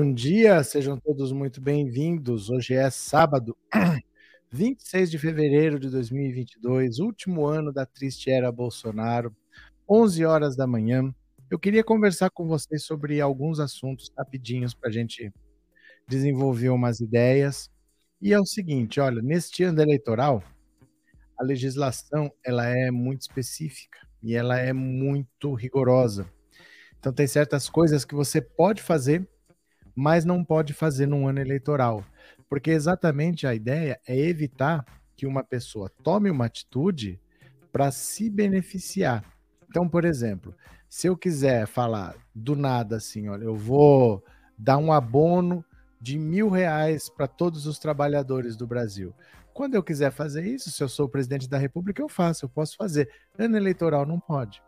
Bom dia, sejam todos muito bem-vindos. Hoje é sábado, 26 de fevereiro de 2022, último ano da triste era Bolsonaro, 11 horas da manhã. Eu queria conversar com vocês sobre alguns assuntos rapidinhos para a gente desenvolver umas ideias. E é o seguinte, olha, neste ano eleitoral, a legislação ela é muito específica e ela é muito rigorosa. Então tem certas coisas que você pode fazer mas não pode fazer num ano eleitoral, porque exatamente a ideia é evitar que uma pessoa tome uma atitude para se beneficiar. Então, por exemplo, se eu quiser falar do nada assim, olha, eu vou dar um abono de mil reais para todos os trabalhadores do Brasil. Quando eu quiser fazer isso, se eu sou o presidente da República, eu faço, eu posso fazer. Ano eleitoral não pode.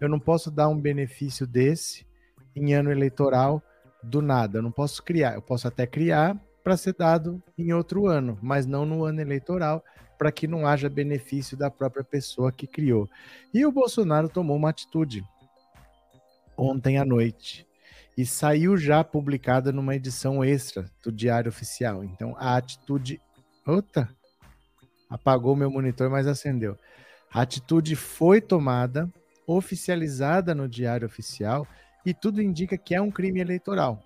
Eu não posso dar um benefício desse em ano eleitoral do nada. Eu não posso criar. Eu posso até criar para ser dado em outro ano, mas não no ano eleitoral, para que não haja benefício da própria pessoa que criou. E o Bolsonaro tomou uma atitude ontem à noite e saiu já publicada numa edição extra do Diário Oficial. Então a atitude. Ota! Apagou meu monitor, mas acendeu. A atitude foi tomada, oficializada no Diário Oficial e tudo indica que é um crime eleitoral.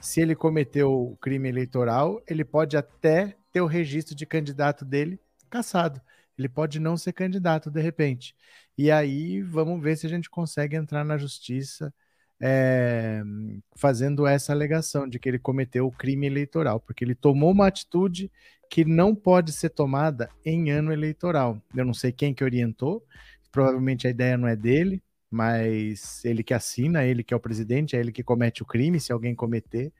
Se ele cometeu o crime eleitoral, ele pode até ter o registro de candidato dele cassado. Ele pode não ser candidato de repente. E aí vamos ver se a gente consegue entrar na justiça é, fazendo essa alegação de que ele cometeu o crime eleitoral, porque ele tomou uma atitude que não pode ser tomada em ano eleitoral. Eu não sei quem que orientou, provavelmente a ideia não é dele, mas ele que assina, ele que é o presidente, é ele que comete o crime, se alguém cometer,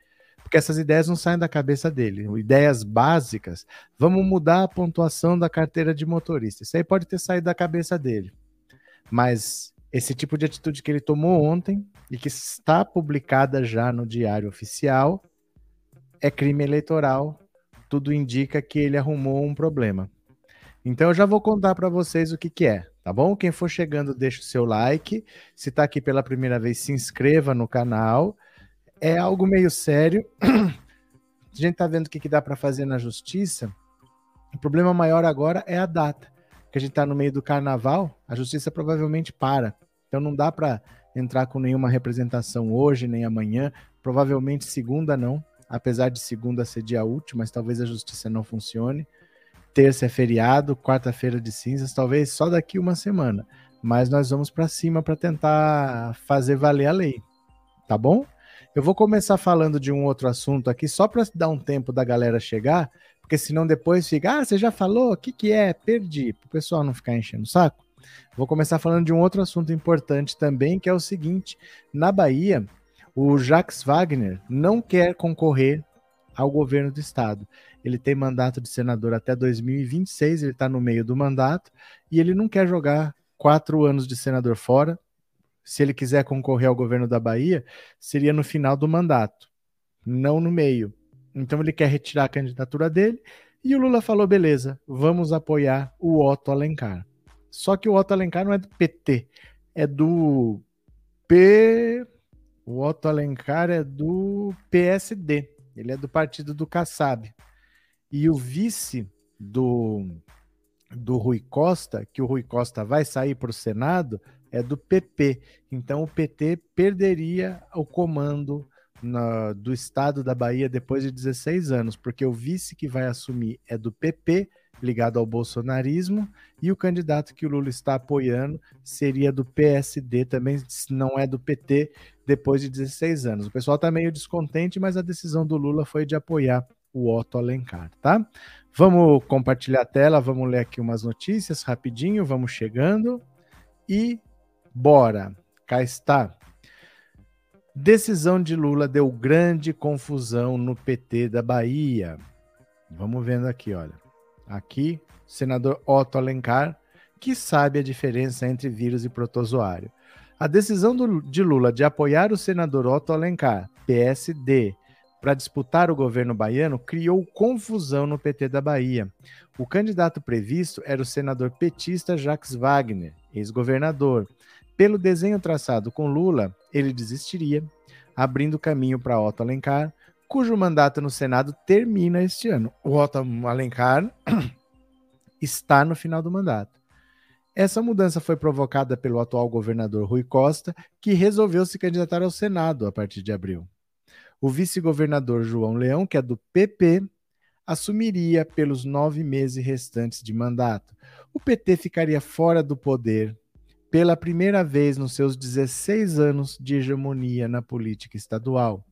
porque essas ideias não saem da cabeça dele. Ideias básicas, vamos mudar a pontuação da carteira de motorista. Isso aí pode ter saído da cabeça dele. Mas esse tipo de atitude que ele tomou ontem e que está publicada já no Diário Oficial é crime eleitoral. Tudo indica que ele arrumou um problema. Então eu já vou contar para vocês o que, que é tá bom? Quem for chegando, deixa o seu like. Se está aqui pela primeira vez, se inscreva no canal. É algo meio sério. A gente tá vendo o que, que dá para fazer na justiça. O problema maior agora é a data, que a gente está no meio do carnaval, a justiça provavelmente para. Então não dá para entrar com nenhuma representação hoje nem amanhã, provavelmente segunda não, apesar de segunda ser dia útil, mas talvez a justiça não funcione terça é feriado, quarta-feira de cinzas, talvez só daqui uma semana. Mas nós vamos para cima para tentar fazer valer a lei, tá bom? Eu vou começar falando de um outro assunto aqui, só para dar um tempo da galera chegar, porque senão depois fica, ah, você já falou, o que, que é? Perdi, para o pessoal não ficar enchendo o saco. Vou começar falando de um outro assunto importante também, que é o seguinte: na Bahia, o Jacques Wagner não quer concorrer ao governo do estado. Ele tem mandato de senador até 2026, ele está no meio do mandato e ele não quer jogar quatro anos de senador fora. Se ele quiser concorrer ao governo da Bahia, seria no final do mandato, não no meio. Então ele quer retirar a candidatura dele e o Lula falou: beleza, vamos apoiar o Otto Alencar. Só que o Otto Alencar não é do PT, é do P. O Otto Alencar é do PSD. Ele é do partido do Kassab. E o vice do, do Rui Costa, que o Rui Costa vai sair para o Senado, é do PP. Então o PT perderia o comando na, do estado da Bahia depois de 16 anos, porque o vice que vai assumir é do PP, ligado ao bolsonarismo, e o candidato que o Lula está apoiando seria do PSD, também não é do PT, depois de 16 anos. O pessoal está meio descontente, mas a decisão do Lula foi de apoiar o Otto Alencar, tá? Vamos compartilhar a tela, vamos ler aqui umas notícias rapidinho, vamos chegando e bora. Cá está. Decisão de Lula deu grande confusão no PT da Bahia. Vamos vendo aqui, olha. Aqui, senador Otto Alencar, que sabe a diferença entre vírus e protozoário. A decisão do, de Lula de apoiar o senador Otto Alencar, PSD, para disputar o governo baiano criou confusão no PT da Bahia. O candidato previsto era o senador petista Jacques Wagner, ex-governador. Pelo desenho traçado com Lula, ele desistiria. abrindo caminho para Otto Alencar, cujo mandato no Senado termina este ano. O Otto Alencar está no final do mandato. Essa mudança foi provocada pelo atual governador Rui Costa, que resolveu se candidatar ao Senado a partir de abril. O vice-governador João Leão, que é do PP, assumiria pelos nove meses restantes de mandato. O PT ficaria fora do poder pela primeira vez nos seus 16 anos de hegemonia na política estadual.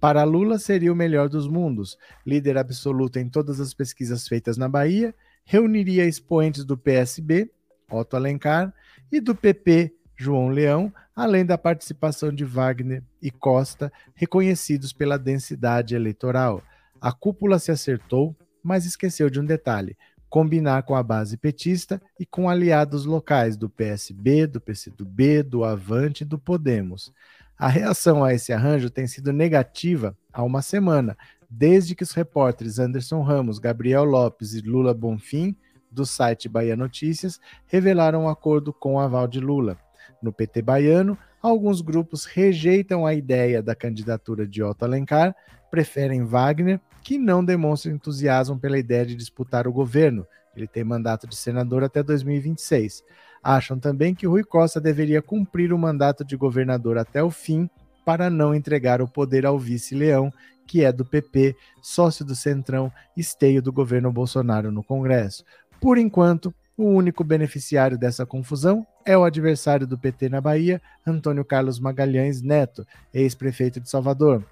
Para Lula seria o melhor dos mundos, líder absoluto em todas as pesquisas feitas na Bahia, reuniria expoentes do PSB, Otto Alencar, e do PP, João Leão, além da participação de Wagner e Costa, reconhecidos pela densidade eleitoral. A cúpula se acertou, mas esqueceu de um detalhe: combinar com a base petista e com aliados locais do PSB, do PCdoB, do Avante e do Podemos. A reação a esse arranjo tem sido negativa há uma semana, desde que os repórteres Anderson Ramos, Gabriel Lopes e Lula Bonfim, do site Bahia Notícias, revelaram um acordo com o aval de Lula. No PT baiano, alguns grupos rejeitam a ideia da candidatura de Otto Alencar, preferem Wagner, que não demonstra entusiasmo pela ideia de disputar o governo. Ele tem mandato de senador até 2026. Acham também que Rui Costa deveria cumprir o mandato de governador até o fim para não entregar o poder ao vice Leão, que é do PP, sócio do Centrão, esteio do governo Bolsonaro no Congresso. Por enquanto, o único beneficiário dessa confusão é o adversário do PT na Bahia, Antônio Carlos Magalhães Neto, ex-prefeito de Salvador.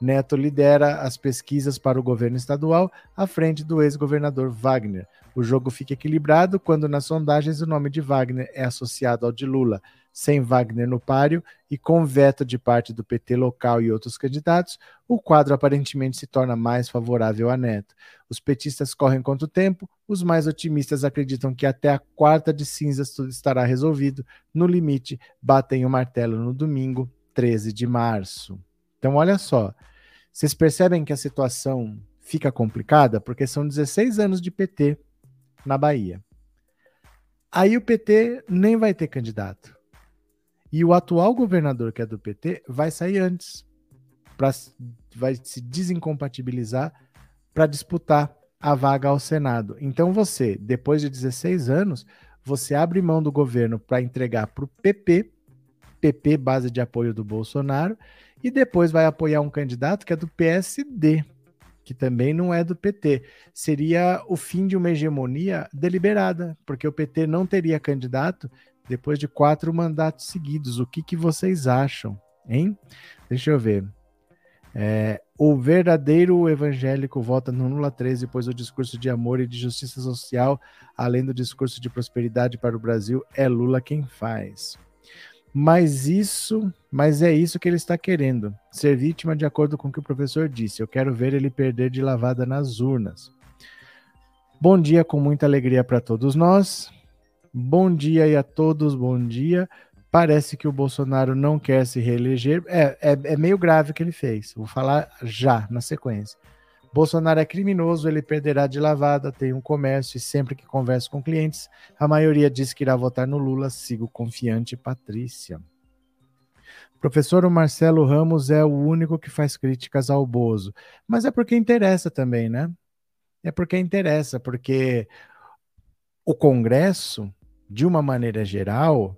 Neto lidera as pesquisas para o governo estadual à frente do ex-governador Wagner. O jogo fica equilibrado quando nas sondagens o nome de Wagner é associado ao de Lula sem Wagner no páreo e com veto de parte do PT local e outros candidatos, o quadro aparentemente se torna mais favorável a Neto. Os petistas correm contra o tempo, os mais otimistas acreditam que até a quarta de cinzas tudo estará resolvido. No limite, batem o martelo no domingo, 13 de março. Então, olha só, vocês percebem que a situação fica complicada porque são 16 anos de PT na Bahia. Aí o PT nem vai ter candidato. E o atual governador, que é do PT, vai sair antes. Pra, vai se desincompatibilizar para disputar a vaga ao Senado. Então você, depois de 16 anos, você abre mão do governo para entregar para o PP, PP base de apoio do Bolsonaro, e depois vai apoiar um candidato que é do PSD, que também não é do PT. Seria o fim de uma hegemonia deliberada, porque o PT não teria candidato depois de quatro mandatos seguidos. O que, que vocês acham, hein? Deixa eu ver. É, o verdadeiro evangélico vota no Lula 13, pois o discurso de amor e de justiça social, além do discurso de prosperidade para o Brasil, é Lula quem faz. Mas isso, mas é isso que ele está querendo, ser vítima de acordo com o que o professor disse. Eu quero ver ele perder de lavada nas urnas. Bom dia com muita alegria para todos nós. Bom dia aí a todos, bom dia. Parece que o Bolsonaro não quer se reeleger. É, é, é meio grave o que ele fez. Vou falar já, na sequência. Bolsonaro é criminoso, ele perderá de lavada, tem um comércio e sempre que converso com clientes, a maioria diz que irá votar no Lula. Sigo confiante, Patrícia. Professor Marcelo Ramos é o único que faz críticas ao Bozo. Mas é porque interessa também, né? É porque interessa, porque o Congresso de uma maneira geral,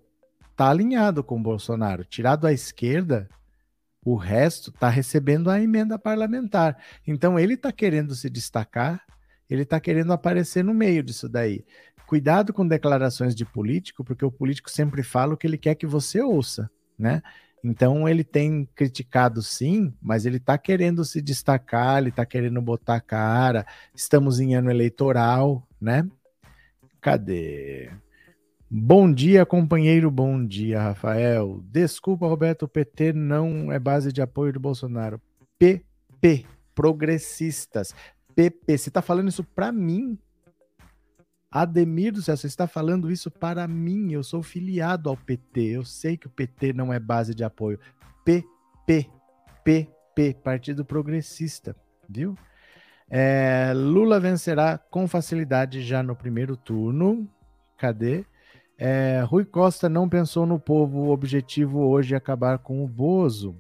está alinhado com o Bolsonaro. Tirado a esquerda, o resto está recebendo a emenda parlamentar. Então ele está querendo se destacar, ele está querendo aparecer no meio disso daí. Cuidado com declarações de político, porque o político sempre fala o que ele quer que você ouça, né? Então ele tem criticado sim, mas ele está querendo se destacar, ele está querendo botar cara. Estamos em ano eleitoral, né? Cadê? Bom dia, companheiro. Bom dia, Rafael. Desculpa, Roberto. O PT não é base de apoio do Bolsonaro. PP, progressistas. PP, você está falando isso para mim? Ademir do céu, você está falando isso para mim. Eu sou filiado ao PT. Eu sei que o PT não é base de apoio. PP, PP, Partido Progressista, viu? É, Lula vencerá com facilidade já no primeiro turno. Cadê? É, Rui Costa não pensou no povo, o objetivo hoje é acabar com o Bozo.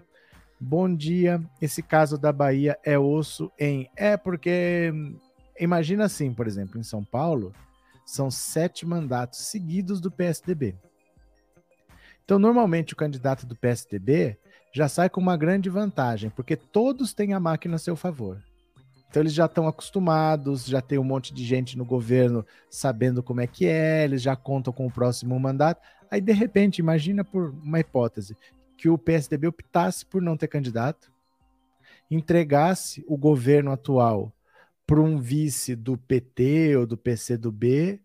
Bom dia. Esse caso da Bahia é osso em. É porque. Imagina assim, por exemplo, em São Paulo, são sete mandatos seguidos do PSDB. Então, normalmente, o candidato do PSDB já sai com uma grande vantagem, porque todos têm a máquina a seu favor. Então, eles já estão acostumados, já tem um monte de gente no governo sabendo como é que é, eles já contam com o próximo mandato. Aí, de repente, imagina por uma hipótese, que o PSDB optasse por não ter candidato, entregasse o governo atual para um vice do PT ou do PCdoB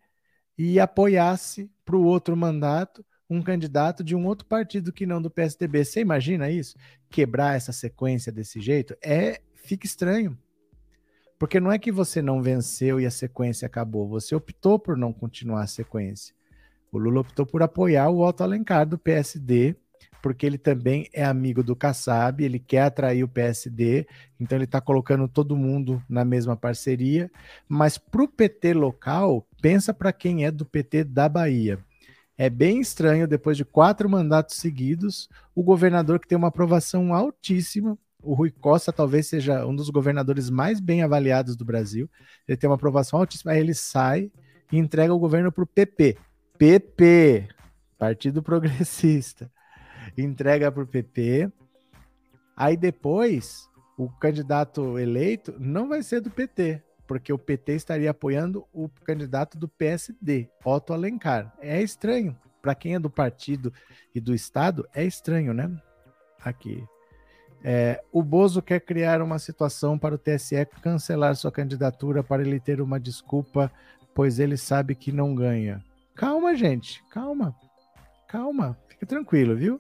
e apoiasse para o outro mandato um candidato de um outro partido que não do PSDB. Você imagina isso? Quebrar essa sequência desse jeito? É, fica estranho. Porque não é que você não venceu e a sequência acabou, você optou por não continuar a sequência. O Lula optou por apoiar o Otto Alencar do PSD porque ele também é amigo do Kassab, ele quer atrair o PSD, então ele está colocando todo mundo na mesma parceria. Mas para o PT local, pensa para quem é do PT da Bahia. É bem estranho, depois de quatro mandatos seguidos, o governador que tem uma aprovação altíssima, o Rui Costa talvez seja um dos governadores mais bem avaliados do Brasil, ele tem uma aprovação altíssima, aí ele sai e entrega o governo para o PP. PP, Partido Progressista entrega para o PP. Aí depois, o candidato eleito não vai ser do PT, porque o PT estaria apoiando o candidato do PSD, Otto Alencar. É estranho. Para quem é do partido e do Estado, é estranho, né? Aqui. É, o Bozo quer criar uma situação para o TSE cancelar sua candidatura para ele ter uma desculpa, pois ele sabe que não ganha. Calma, gente, calma. Calma, fica tranquilo, viu?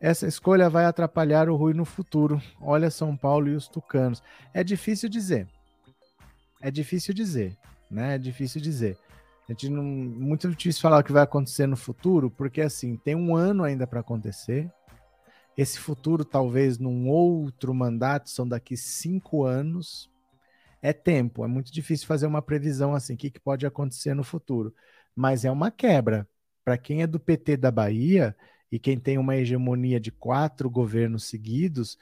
Essa escolha vai atrapalhar o Rui no futuro. Olha São Paulo e os tucanos. É difícil dizer. É difícil dizer, né? É difícil dizer. A gente não, muito difícil falar o que vai acontecer no futuro, porque assim tem um ano ainda para acontecer. Esse futuro talvez num outro mandato são daqui cinco anos. É tempo, é muito difícil fazer uma previsão assim, o que, que pode acontecer no futuro. Mas é uma quebra. Para quem é do PT da Bahia, e quem tem uma hegemonia de quatro governos seguidos,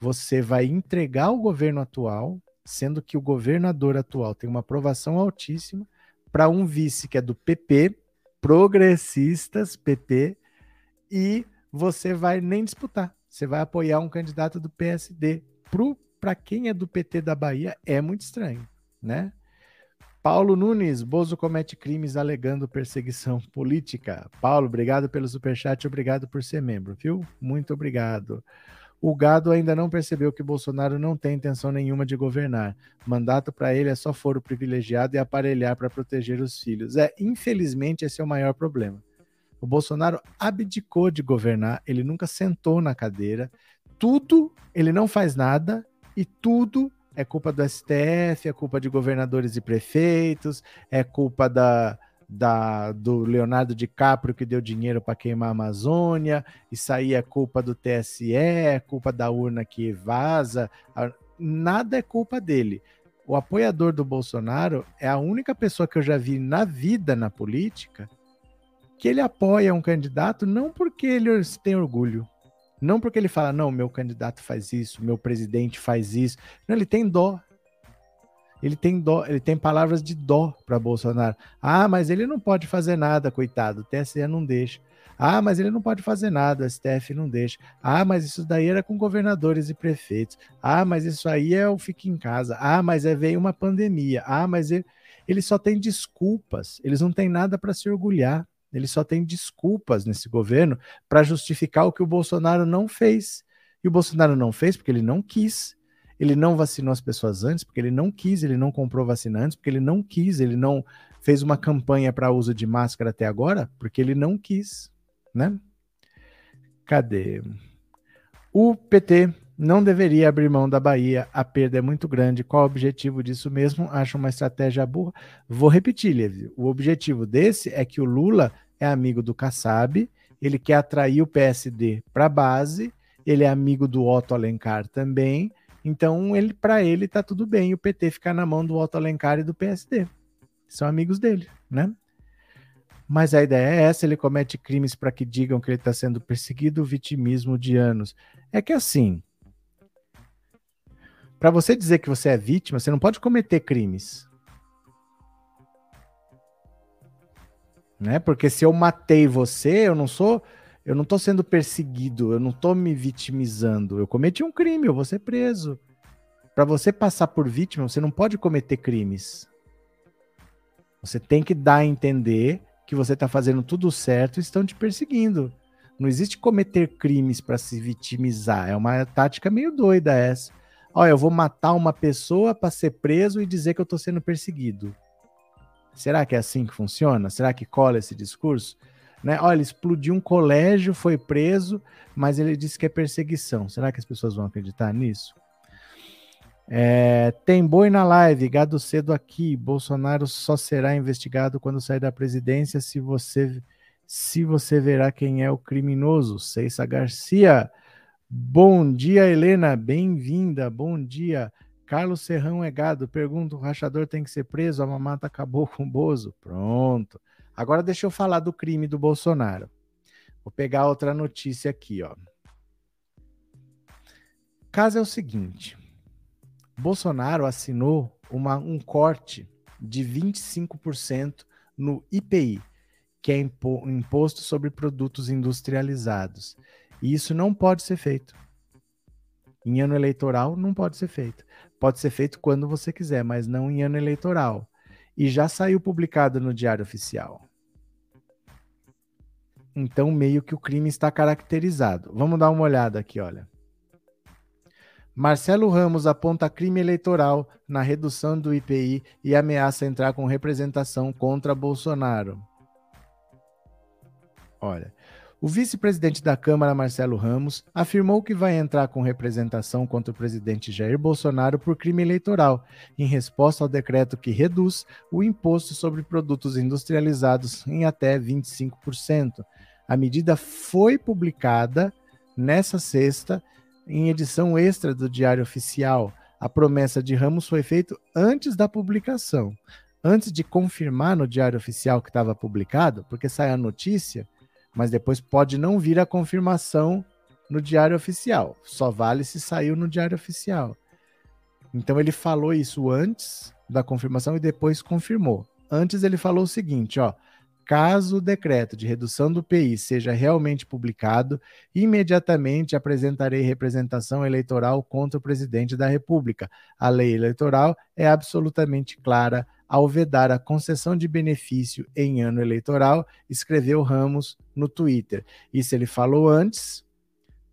você vai entregar o governo atual, sendo que o governador atual tem uma aprovação altíssima, para um vice que é do PP, progressistas, PP, e você vai nem disputar. Você vai apoiar um candidato do PSD. Para quem é do PT da Bahia, é muito estranho, né? Paulo Nunes, Bozo comete crimes alegando perseguição política. Paulo, obrigado pelo superchat, obrigado por ser membro, viu? Muito obrigado. O gado ainda não percebeu que Bolsonaro não tem intenção nenhuma de governar. Mandato para ele é só foro privilegiado e aparelhar para proteger os filhos. É, infelizmente, esse é o maior problema. O Bolsonaro abdicou de governar, ele nunca sentou na cadeira. Tudo, ele não faz nada e tudo é culpa do STF, é culpa de governadores e prefeitos, é culpa da, da, do Leonardo DiCaprio que deu dinheiro para queimar a Amazônia, isso aí é culpa do TSE, é culpa da urna que vaza, nada é culpa dele. O apoiador do Bolsonaro é a única pessoa que eu já vi na vida na política que ele apoia um candidato não porque ele tem orgulho, não porque ele fala, não, meu candidato faz isso, meu presidente faz isso. Não, ele tem dó. Ele tem dó, ele tem palavras de dó para Bolsonaro. Ah, mas ele não pode fazer nada, coitado. O TSE não deixa. Ah, mas ele não pode fazer nada, o STF não deixa. Ah, mas isso daí era com governadores e prefeitos. Ah, mas isso aí é o fique em casa. Ah, mas é, veio uma pandemia. Ah, mas ele, ele só tem desculpas. Eles não têm nada para se orgulhar. Ele só tem desculpas nesse governo para justificar o que o Bolsonaro não fez. E o Bolsonaro não fez porque ele não quis. Ele não vacinou as pessoas antes porque ele não quis, ele não comprou vacina antes porque ele não quis, ele não fez uma campanha para uso de máscara até agora porque ele não quis, né? Cadê? O PT não deveria abrir mão da Bahia, a perda é muito grande. Qual o objetivo disso mesmo? Acho uma estratégia burra. Vou repetir, Levi. O objetivo desse é que o Lula é amigo do Kassab, ele quer atrair o PSD para a base, ele é amigo do Otto Alencar também, então ele para ele tá tudo bem o PT ficar na mão do Otto Alencar e do PSD. São amigos dele, né? Mas a ideia é essa, ele comete crimes para que digam que ele está sendo perseguido, vitimismo de anos. É que assim, Para você dizer que você é vítima, você não pode cometer crimes. Né? Porque se eu matei você, eu não sou, eu não tô sendo perseguido, eu não tô me vitimizando. Eu cometi um crime, eu vou ser preso. Para você passar por vítima, você não pode cometer crimes. Você tem que dar a entender que você está fazendo tudo certo e estão te perseguindo. Não existe cometer crimes para se vitimizar. É uma tática meio doida essa. Olha, eu vou matar uma pessoa para ser preso e dizer que eu estou sendo perseguido. Será que é assim que funciona? Será que cola esse discurso? Né? Olha, explodiu um colégio, foi preso, mas ele disse que é perseguição. Será que as pessoas vão acreditar nisso? É, tem boi na live, gado cedo aqui. Bolsonaro só será investigado quando sair da presidência se você se você verá quem é o criminoso. Ceissa Garcia. Bom dia, Helena. Bem-vinda. Bom dia. Carlos Serrão é gado. Pergunta: o rachador tem que ser preso? A mamata acabou com o Bozo. Pronto. Agora deixa eu falar do crime do Bolsonaro. Vou pegar outra notícia aqui, ó. Caso é o seguinte: Bolsonaro assinou uma, um corte de 25% no IPI, que é imposto sobre produtos industrializados. E isso não pode ser feito. Em ano eleitoral, não pode ser feito. Pode ser feito quando você quiser, mas não em ano eleitoral. E já saiu publicado no Diário Oficial. Então, meio que o crime está caracterizado. Vamos dar uma olhada aqui, olha. Marcelo Ramos aponta crime eleitoral na redução do IPI e ameaça entrar com representação contra Bolsonaro. Olha, o vice-presidente da Câmara, Marcelo Ramos, afirmou que vai entrar com representação contra o presidente Jair Bolsonaro por crime eleitoral, em resposta ao decreto que reduz o imposto sobre produtos industrializados em até 25%. A medida foi publicada nessa sexta em edição extra do Diário Oficial. A promessa de Ramos foi feita antes da publicação. Antes de confirmar no Diário Oficial que estava publicado, porque sai a notícia mas depois pode não vir a confirmação no Diário Oficial. Só vale se saiu no Diário Oficial. Então ele falou isso antes da confirmação e depois confirmou. Antes ele falou o seguinte, ó: caso o decreto de redução do PI seja realmente publicado, imediatamente apresentarei representação eleitoral contra o presidente da República. A lei eleitoral é absolutamente clara ao vedar a concessão de benefício em ano eleitoral, escreveu Ramos no Twitter. Isso ele falou antes,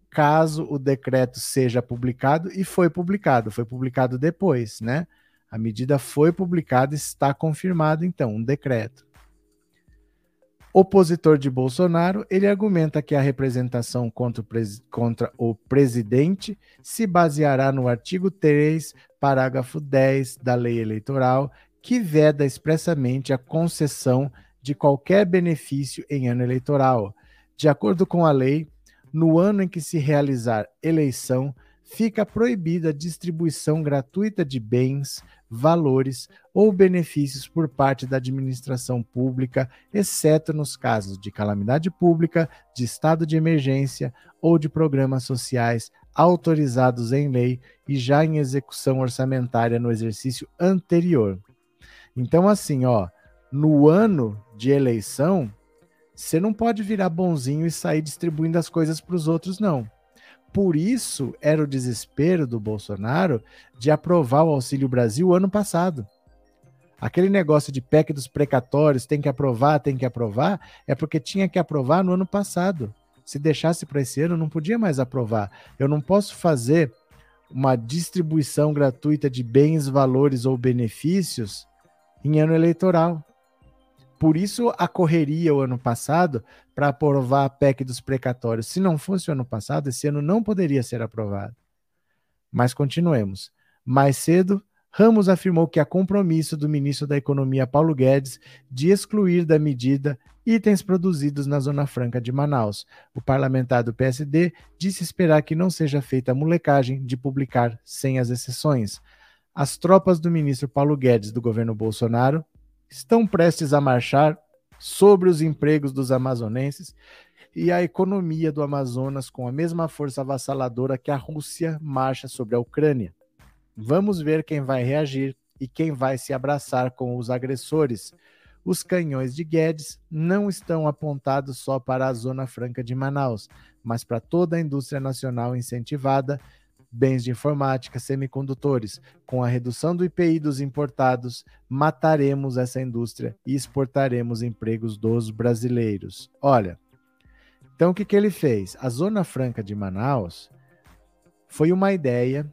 caso o decreto seja publicado, e foi publicado, foi publicado depois, né? A medida foi publicada, está confirmado então, um decreto. Opositor de Bolsonaro, ele argumenta que a representação contra o, contra o presidente se baseará no artigo 3, parágrafo 10 da lei eleitoral, que veda expressamente a concessão de qualquer benefício em ano eleitoral. De acordo com a lei, no ano em que se realizar eleição, fica proibida a distribuição gratuita de bens, valores ou benefícios por parte da administração pública, exceto nos casos de calamidade pública, de estado de emergência ou de programas sociais autorizados em lei e já em execução orçamentária no exercício anterior. Então, assim, ó, no ano de eleição, você não pode virar bonzinho e sair distribuindo as coisas para os outros, não. Por isso era o desespero do Bolsonaro de aprovar o Auxílio Brasil ano passado. Aquele negócio de PEC dos precatórios, tem que aprovar, tem que aprovar, é porque tinha que aprovar no ano passado. Se deixasse para esse ano, não podia mais aprovar. Eu não posso fazer uma distribuição gratuita de bens, valores ou benefícios em ano eleitoral. Por isso a correria o ano passado para aprovar a PEC dos precatórios. Se não fosse o ano passado, esse ano não poderia ser aprovado. Mas continuemos. Mais cedo, Ramos afirmou que há compromisso do ministro da Economia Paulo Guedes de excluir da medida itens produzidos na Zona Franca de Manaus. O parlamentar do PSD disse esperar que não seja feita a molecagem de publicar sem as exceções as tropas do ministro Paulo Guedes do governo Bolsonaro estão prestes a marchar sobre os empregos dos amazonenses e a economia do Amazonas com a mesma força avassaladora que a Rússia marcha sobre a Ucrânia. Vamos ver quem vai reagir e quem vai se abraçar com os agressores. Os canhões de Guedes não estão apontados só para a Zona Franca de Manaus, mas para toda a indústria nacional incentivada, bens de informática, semicondutores. Com a redução do IPI dos importados, mataremos essa indústria e exportaremos empregos dos brasileiros. Olha, então o que, que ele fez? A Zona Franca de Manaus foi uma ideia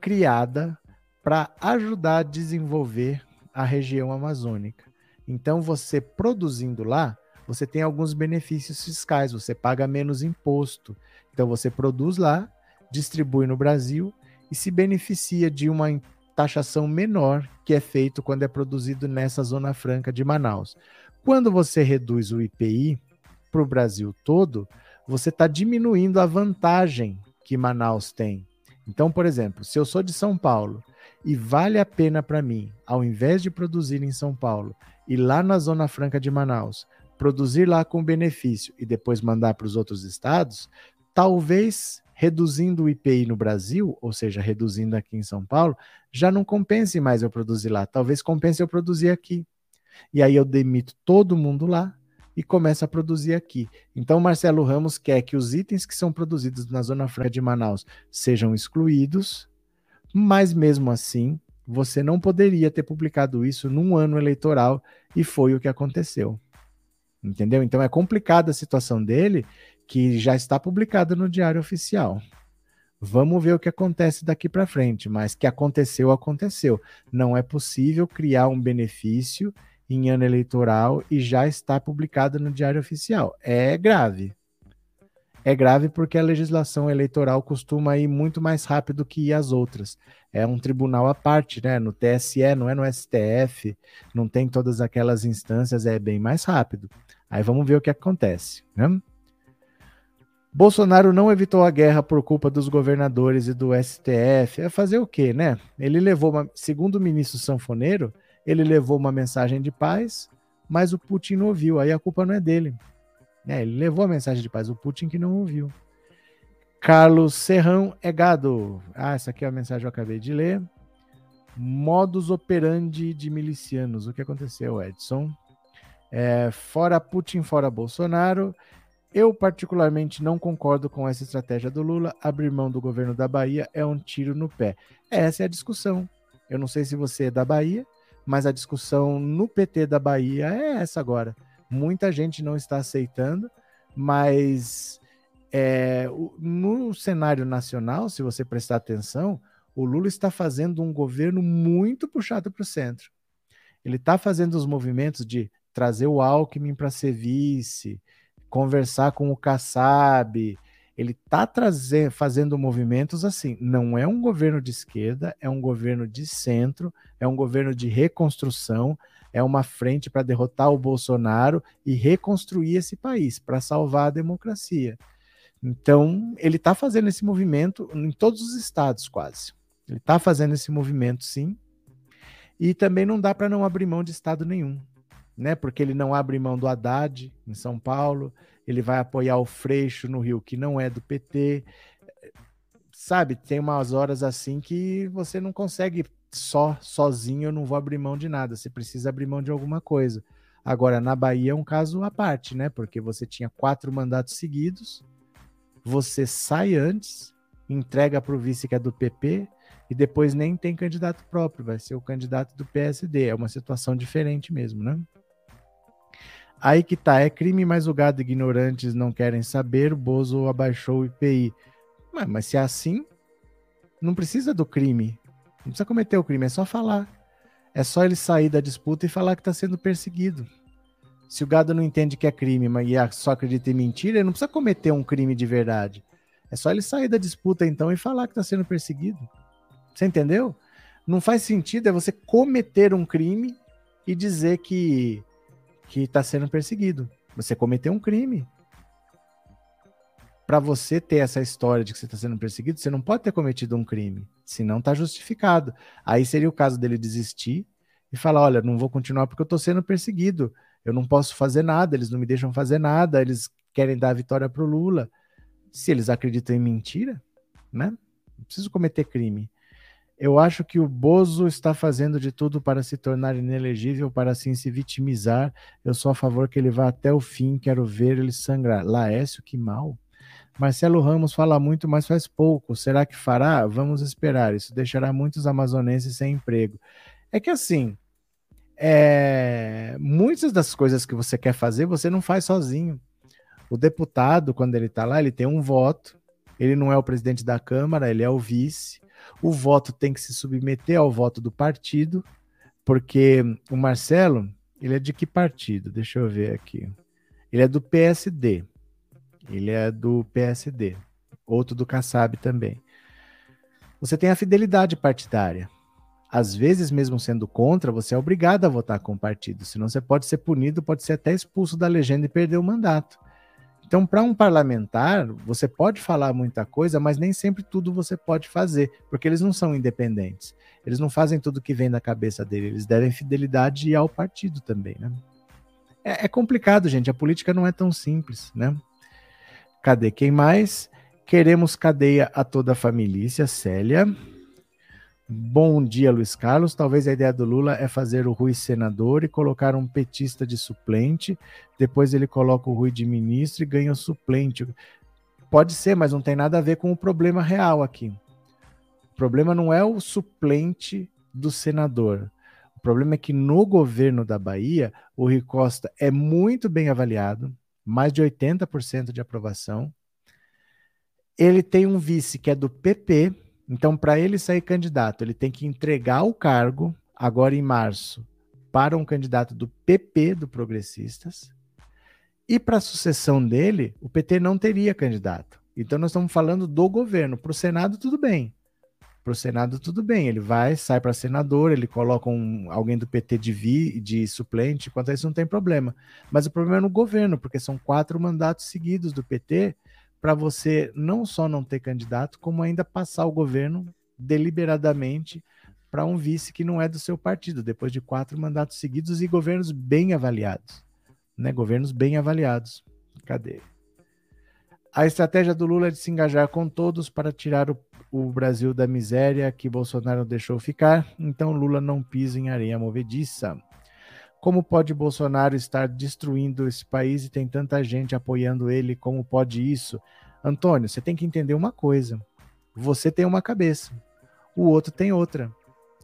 criada para ajudar a desenvolver a região amazônica. Então, você produzindo lá, você tem alguns benefícios fiscais, você paga menos imposto. Então, você produz lá, distribui no Brasil e se beneficia de uma taxação menor que é feito quando é produzido nessa zona franca de Manaus. Quando você reduz o IPI para o Brasil todo, você está diminuindo a vantagem que Manaus tem. Então, por exemplo, se eu sou de São Paulo e vale a pena para mim, ao invés de produzir em São Paulo e lá na Zona Franca de Manaus, produzir lá com benefício e depois mandar para os outros estados, talvez reduzindo o IPI no Brasil, ou seja, reduzindo aqui em São Paulo, já não compense mais eu produzir lá. Talvez compense eu produzir aqui. E aí eu demito todo mundo lá e começo a produzir aqui. Então, Marcelo Ramos quer que os itens que são produzidos na Zona Franca de Manaus sejam excluídos mas mesmo assim, você não poderia ter publicado isso num ano eleitoral e foi o que aconteceu. Entendeu? Então é complicada a situação dele, que já está publicada no Diário Oficial. Vamos ver o que acontece daqui para frente, mas que aconteceu, aconteceu. Não é possível criar um benefício em ano eleitoral e já está publicado no Diário Oficial. É grave é grave porque a legislação eleitoral costuma ir muito mais rápido que as outras. É um tribunal à parte, né? No TSE, não é no STF, não tem todas aquelas instâncias, é bem mais rápido. Aí vamos ver o que acontece, né? Bolsonaro não evitou a guerra por culpa dos governadores e do STF. É fazer o quê, né? Ele levou, uma, segundo o ministro Sanfoneiro, ele levou uma mensagem de paz, mas o Putin não ouviu. Aí a culpa não é dele. É, ele levou a mensagem de paz, o Putin que não ouviu. Carlos Serrão é gado. Ah, essa aqui é a mensagem que eu acabei de ler. Modus operandi de milicianos. O que aconteceu, Edson? É, fora Putin, fora Bolsonaro. Eu, particularmente, não concordo com essa estratégia do Lula. Abrir mão do governo da Bahia é um tiro no pé. Essa é a discussão. Eu não sei se você é da Bahia, mas a discussão no PT da Bahia é essa agora. Muita gente não está aceitando, mas é, no cenário nacional, se você prestar atenção, o Lula está fazendo um governo muito puxado para o centro. Ele está fazendo os movimentos de trazer o Alckmin para ser vice, conversar com o Kassab. Ele está fazendo movimentos assim. Não é um governo de esquerda, é um governo de centro, é um governo de reconstrução, é uma frente para derrotar o Bolsonaro e reconstruir esse país, para salvar a democracia. Então, ele está fazendo esse movimento em todos os estados, quase. Ele está fazendo esse movimento, sim. E também não dá para não abrir mão de estado nenhum, né? Porque ele não abre mão do Haddad em São Paulo, ele vai apoiar o Freixo no Rio, que não é do PT. Sabe, tem umas horas assim que você não consegue só, sozinho, eu não vou abrir mão de nada. Você precisa abrir mão de alguma coisa. Agora, na Bahia é um caso à parte, né? Porque você tinha quatro mandatos seguidos, você sai antes, entrega para o vice que é do PP, e depois nem tem candidato próprio, vai ser o candidato do PSD. É uma situação diferente mesmo, né? Aí que tá, é crime, mas o gado ignorantes não querem saber, o Bozo abaixou o IPI. Mas, mas se é assim, não precisa do crime. Não precisa cometer o crime, é só falar. É só ele sair da disputa e falar que está sendo perseguido. Se o gado não entende que é crime, mas só acredita em mentira, ele não precisa cometer um crime de verdade. É só ele sair da disputa então e falar que está sendo perseguido. Você entendeu? Não faz sentido é você cometer um crime e dizer que que está sendo perseguido. Você cometeu um crime para você ter essa história de que você está sendo perseguido, você não pode ter cometido um crime, senão está justificado. Aí seria o caso dele desistir e falar: olha, não vou continuar porque eu estou sendo perseguido, eu não posso fazer nada, eles não me deixam fazer nada, eles querem dar a vitória para o Lula. Se eles acreditam em mentira, né? Não preciso cometer crime. Eu acho que o Bozo está fazendo de tudo para se tornar inelegível, para assim se vitimizar. Eu sou a favor que ele vá até o fim, quero ver ele sangrar. Laércio, que mal. Marcelo Ramos fala muito, mas faz pouco. Será que fará? Vamos esperar. Isso deixará muitos amazonenses sem emprego. É que assim, é... muitas das coisas que você quer fazer, você não faz sozinho. O deputado, quando ele está lá, ele tem um voto. Ele não é o presidente da Câmara, ele é o vice o voto tem que se submeter ao voto do partido, porque o Marcelo, ele é de que partido? Deixa eu ver aqui. Ele é do PSD. Ele é do PSD. Outro do Kassab também. Você tem a fidelidade partidária. Às vezes, mesmo sendo contra, você é obrigado a votar com o partido. Senão você pode ser punido, pode ser até expulso da legenda e perder o mandato. Então, para um parlamentar, você pode falar muita coisa, mas nem sempre tudo você pode fazer, porque eles não são independentes. Eles não fazem tudo que vem da cabeça dele, eles devem fidelidade ao partido também, né? É, é complicado, gente. A política não é tão simples, né? Cadê quem mais? Queremos cadeia a toda a família, Célia. Bom dia, Luiz Carlos. Talvez a ideia do Lula é fazer o Rui senador e colocar um petista de suplente. Depois ele coloca o Rui de ministro e ganha o suplente. Pode ser, mas não tem nada a ver com o problema real aqui. O problema não é o suplente do senador. O problema é que no governo da Bahia, o Rui Costa é muito bem avaliado, mais de 80% de aprovação. Ele tem um vice que é do PP então, para ele sair candidato, ele tem que entregar o cargo, agora em março, para um candidato do PP, do Progressistas. E para a sucessão dele, o PT não teria candidato. Então, nós estamos falando do governo. Para o Senado, tudo bem. Para o Senado, tudo bem. Ele vai, sai para senador, ele coloca um, alguém do PT de, vi, de suplente, quanto a isso não tem problema. Mas o problema é no governo, porque são quatro mandatos seguidos do PT para você não só não ter candidato, como ainda passar o governo deliberadamente para um vice que não é do seu partido, depois de quatro mandatos seguidos e governos bem avaliados. Né? Governos bem avaliados. Cadê? A estratégia do Lula é de se engajar com todos para tirar o, o Brasil da miséria que Bolsonaro deixou ficar, então Lula não pisa em areia movediça. Como pode Bolsonaro estar destruindo esse país e tem tanta gente apoiando ele? Como pode isso? Antônio, você tem que entender uma coisa. Você tem uma cabeça, o outro tem outra.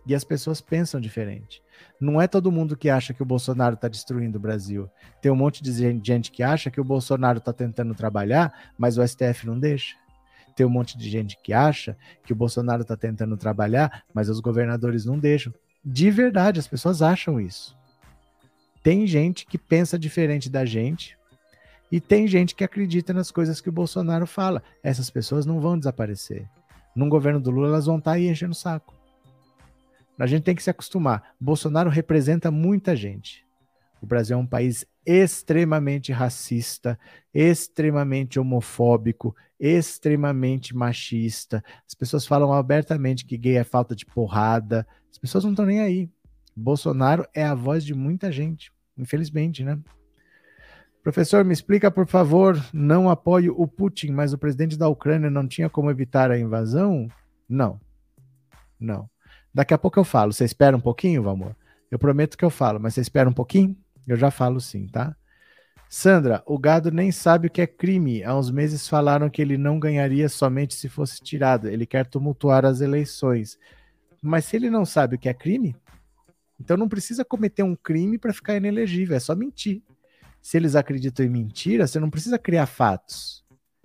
E as pessoas pensam diferente. Não é todo mundo que acha que o Bolsonaro está destruindo o Brasil. Tem um monte de gente que acha que o Bolsonaro está tentando trabalhar, mas o STF não deixa. Tem um monte de gente que acha que o Bolsonaro está tentando trabalhar, mas os governadores não deixam. De verdade, as pessoas acham isso. Tem gente que pensa diferente da gente e tem gente que acredita nas coisas que o Bolsonaro fala. Essas pessoas não vão desaparecer. Num governo do Lula, elas vão estar tá aí enchendo o saco. A gente tem que se acostumar. Bolsonaro representa muita gente. O Brasil é um país extremamente racista, extremamente homofóbico, extremamente machista. As pessoas falam abertamente que gay é falta de porrada. As pessoas não estão nem aí. Bolsonaro é a voz de muita gente infelizmente, né? Professor, me explica, por favor, não apoio o Putin, mas o presidente da Ucrânia não tinha como evitar a invasão? Não. Não. Daqui a pouco eu falo. Você espera um pouquinho, Valmor? Eu prometo que eu falo, mas você espera um pouquinho? Eu já falo sim, tá? Sandra, o gado nem sabe o que é crime. Há uns meses falaram que ele não ganharia somente se fosse tirado. Ele quer tumultuar as eleições. Mas se ele não sabe o que é crime, então não precisa cometer um crime para ficar inelegível, é só mentir. Se eles acreditam em mentira, você não precisa criar fatos.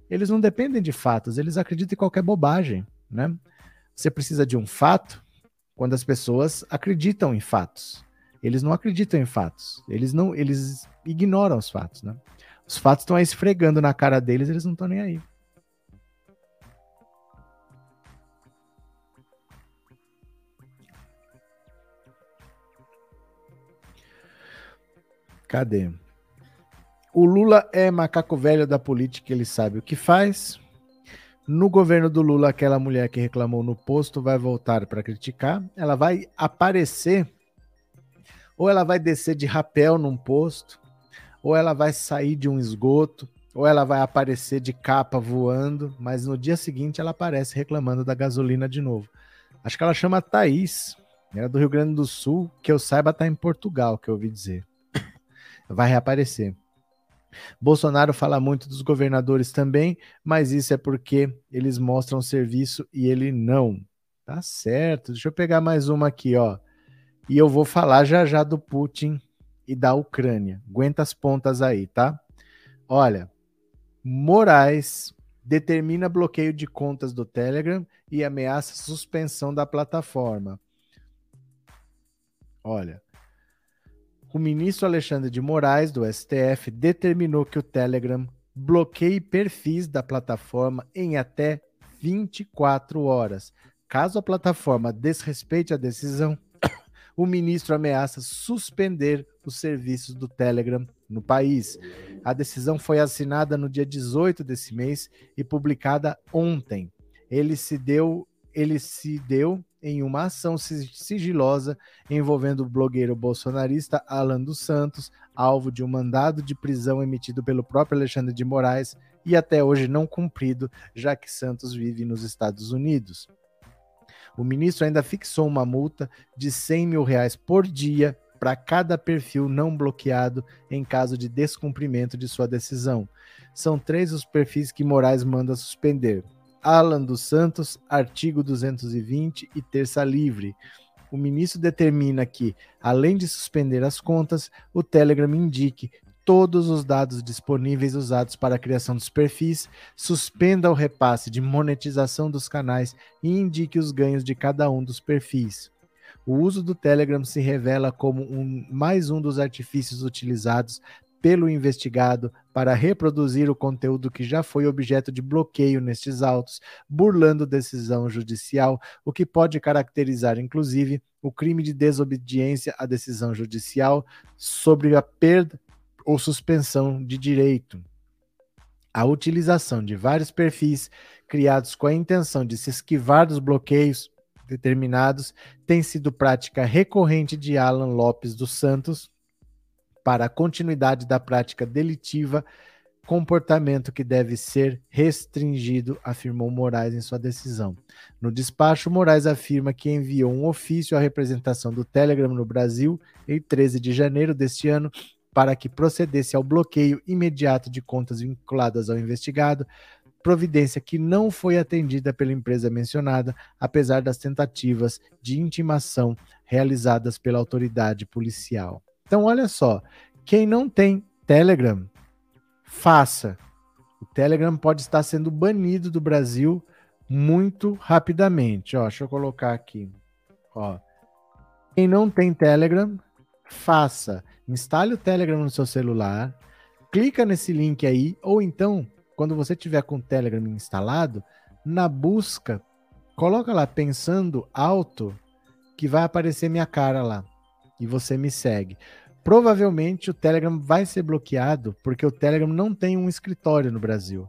Eles não dependem de fatos, eles acreditam em qualquer bobagem, né? Você precisa de um fato quando as pessoas acreditam em fatos. Eles não acreditam em fatos, eles não, eles ignoram os fatos, né? Os fatos estão aí esfregando na cara deles, eles não estão nem aí. Cadê? O Lula é macaco velho da política, ele sabe o que faz. No governo do Lula, aquela mulher que reclamou no posto vai voltar para criticar. Ela vai aparecer, ou ela vai descer de rapel num posto, ou ela vai sair de um esgoto, ou ela vai aparecer de capa voando, mas no dia seguinte ela aparece reclamando da gasolina de novo. Acho que ela chama Thaís. Era do Rio Grande do Sul, que eu saiba tá em Portugal, que eu ouvi dizer. Vai reaparecer. Bolsonaro fala muito dos governadores também, mas isso é porque eles mostram serviço e ele não. Tá certo. Deixa eu pegar mais uma aqui, ó. E eu vou falar já já do Putin e da Ucrânia. Aguenta as pontas aí, tá? Olha, Moraes determina bloqueio de contas do Telegram e ameaça suspensão da plataforma. Olha, o ministro Alexandre de Moraes, do STF, determinou que o Telegram bloqueie perfis da plataforma em até 24 horas. Caso a plataforma desrespeite a decisão, o ministro ameaça suspender os serviços do Telegram no país. A decisão foi assinada no dia 18 desse mês e publicada ontem. Ele se deu, ele se deu em uma ação sigilosa envolvendo o blogueiro bolsonarista Alan dos Santos, alvo de um mandado de prisão emitido pelo próprio Alexandre de Moraes e até hoje não cumprido, já que Santos vive nos Estados Unidos. O ministro ainda fixou uma multa de 100 mil reais por dia para cada perfil não bloqueado em caso de descumprimento de sua decisão. São três os perfis que Moraes manda suspender: Alan dos Santos, artigo 220 e terça livre. O ministro determina que, além de suspender as contas, o Telegram indique todos os dados disponíveis usados para a criação dos perfis, suspenda o repasse de monetização dos canais e indique os ganhos de cada um dos perfis. O uso do Telegram se revela como um, mais um dos artifícios utilizados pelo investigado para reproduzir o conteúdo que já foi objeto de bloqueio nestes autos, burlando decisão judicial, o que pode caracterizar, inclusive, o crime de desobediência à decisão judicial sobre a perda ou suspensão de direito. A utilização de vários perfis criados com a intenção de se esquivar dos bloqueios determinados tem sido prática recorrente de Alan Lopes dos Santos, para a continuidade da prática delitiva, comportamento que deve ser restringido, afirmou Moraes em sua decisão. No despacho, Moraes afirma que enviou um ofício à representação do Telegram no Brasil em 13 de janeiro deste ano para que procedesse ao bloqueio imediato de contas vinculadas ao investigado, providência que não foi atendida pela empresa mencionada, apesar das tentativas de intimação realizadas pela autoridade policial. Então, olha só, quem não tem Telegram, faça. O Telegram pode estar sendo banido do Brasil muito rapidamente. Ó, deixa eu colocar aqui. Ó. Quem não tem Telegram, faça. Instale o Telegram no seu celular, clica nesse link aí, ou então, quando você tiver com o Telegram instalado, na busca, coloca lá pensando alto, que vai aparecer minha cara lá e você me segue. Provavelmente o Telegram vai ser bloqueado porque o Telegram não tem um escritório no Brasil.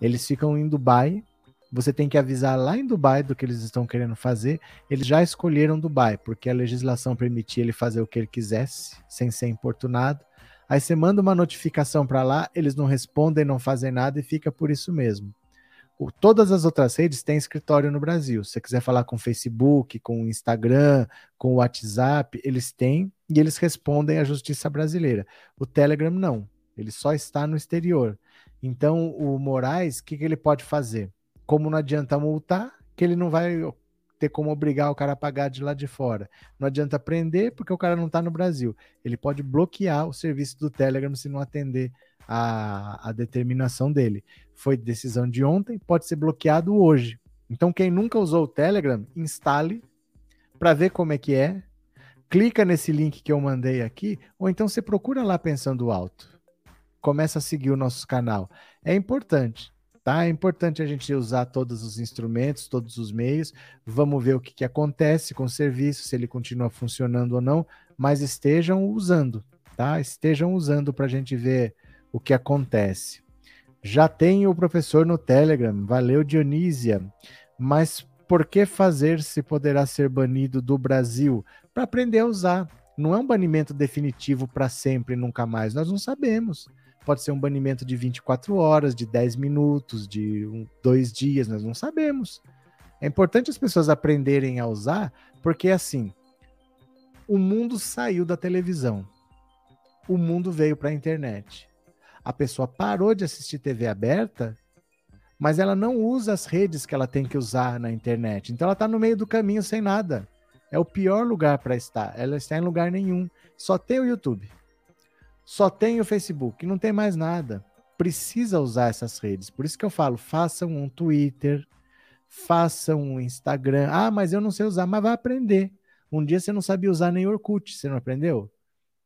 Eles ficam em Dubai. Você tem que avisar lá em Dubai do que eles estão querendo fazer. Eles já escolheram Dubai, porque a legislação permitia ele fazer o que ele quisesse, sem ser importunado. Aí você manda uma notificação para lá, eles não respondem, não fazem nada e fica por isso mesmo. Todas as outras redes têm escritório no Brasil. Se você quiser falar com o Facebook, com o Instagram, com o WhatsApp, eles têm e eles respondem à justiça brasileira. O Telegram não, ele só está no exterior. Então, o Moraes, o que, que ele pode fazer? Como não adianta multar, que ele não vai ter como obrigar o cara a pagar de lá de fora. Não adianta prender porque o cara não está no Brasil. Ele pode bloquear o serviço do Telegram se não atender a, a determinação dele. Foi decisão de ontem, pode ser bloqueado hoje. Então, quem nunca usou o Telegram, instale para ver como é que é. Clica nesse link que eu mandei aqui, ou então você procura lá pensando alto. Começa a seguir o nosso canal. É importante, tá? É importante a gente usar todos os instrumentos, todos os meios. Vamos ver o que, que acontece com o serviço, se ele continua funcionando ou não, mas estejam usando, tá? Estejam usando para a gente ver o que acontece. Já tem o professor no Telegram, valeu Dionísia. Mas por que fazer se poderá ser banido do Brasil? Para aprender a usar. Não é um banimento definitivo para sempre, nunca mais. Nós não sabemos. Pode ser um banimento de 24 horas, de 10 minutos, de um, dois dias, nós não sabemos. É importante as pessoas aprenderem a usar, porque assim, o mundo saiu da televisão. O mundo veio para a internet. A pessoa parou de assistir TV aberta, mas ela não usa as redes que ela tem que usar na internet. Então ela está no meio do caminho sem nada. É o pior lugar para estar. Ela está em lugar nenhum. Só tem o YouTube. Só tem o Facebook. Não tem mais nada. Precisa usar essas redes. Por isso que eu falo: façam um Twitter, façam um Instagram. Ah, mas eu não sei usar. Mas vai aprender. Um dia você não sabia usar nem Orkut, você não aprendeu?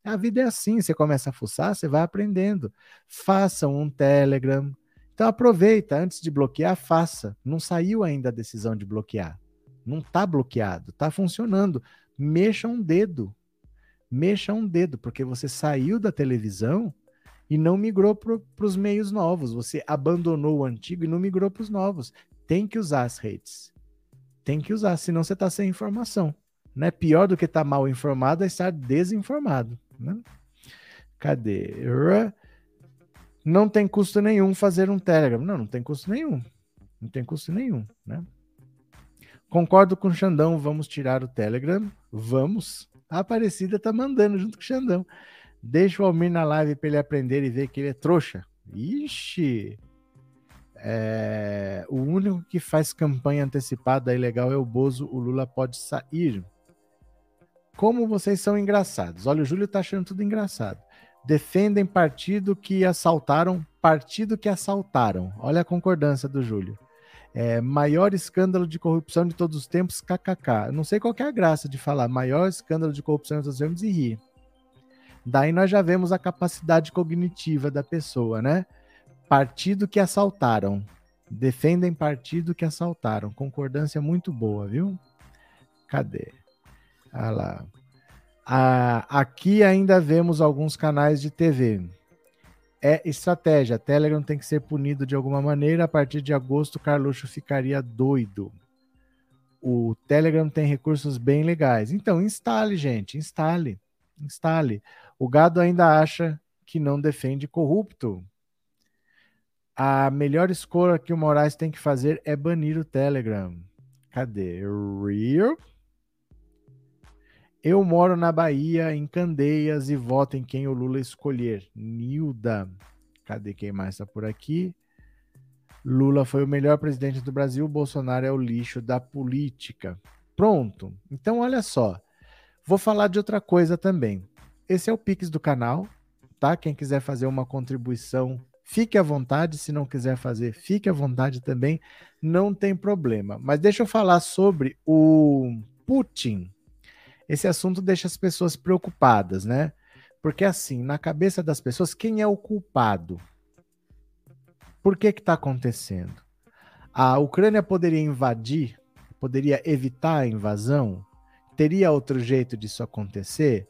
A vida é assim, você começa a fuçar, você vai aprendendo. Façam um Telegram. Então aproveita, antes de bloquear, faça. Não saiu ainda a decisão de bloquear. Não está bloqueado, está funcionando. Mexa um dedo. Mexa um dedo, porque você saiu da televisão e não migrou para os meios novos. Você abandonou o antigo e não migrou para os novos. Tem que usar as redes. Tem que usar, senão você está sem informação. Né? Pior do que estar tá mal informado é estar desinformado. Né? Cadê? Não tem custo nenhum fazer um Telegram. Não, não tem custo nenhum. Não tem custo nenhum, né? Concordo com o Xandão, vamos tirar o Telegram. Vamos. A Aparecida tá mandando junto com o Xandão. Deixa o Almir na live para ele aprender e ver que ele é trouxa. Ixi! É... O único que faz campanha antecipada ilegal é o Bozo. O Lula pode sair. Como vocês são engraçados. Olha, o Júlio tá achando tudo engraçado. Defendem partido que assaltaram, partido que assaltaram. Olha a concordância do Júlio. É, maior escândalo de corrupção de todos os tempos, kkk. Não sei qual é a graça de falar maior escândalo de corrupção de todos os tempos e rir. Daí nós já vemos a capacidade cognitiva da pessoa, né? Partido que assaltaram. Defendem partido que assaltaram. Concordância muito boa, viu? Cadê? Ah lá. Ah, aqui ainda vemos alguns canais de TV. É estratégia. Telegram tem que ser punido de alguma maneira. A partir de agosto, Carluxo ficaria doido. O Telegram tem recursos bem legais. Então, instale, gente. Instale. Instale. O gado ainda acha que não defende corrupto. A melhor escolha que o Moraes tem que fazer é banir o Telegram. Cadê? Real? Eu moro na Bahia, em Candeias, e voto em quem o Lula escolher. Nilda. Cadê quem mais está por aqui? Lula foi o melhor presidente do Brasil, Bolsonaro é o lixo da política. Pronto. Então, olha só. Vou falar de outra coisa também. Esse é o Pix do canal, tá? Quem quiser fazer uma contribuição, fique à vontade. Se não quiser fazer, fique à vontade também. Não tem problema. Mas deixa eu falar sobre o Putin esse assunto deixa as pessoas preocupadas, né? Porque assim, na cabeça das pessoas, quem é o culpado? Por que que está acontecendo? A Ucrânia poderia invadir, poderia evitar a invasão? Teria outro jeito disso acontecer?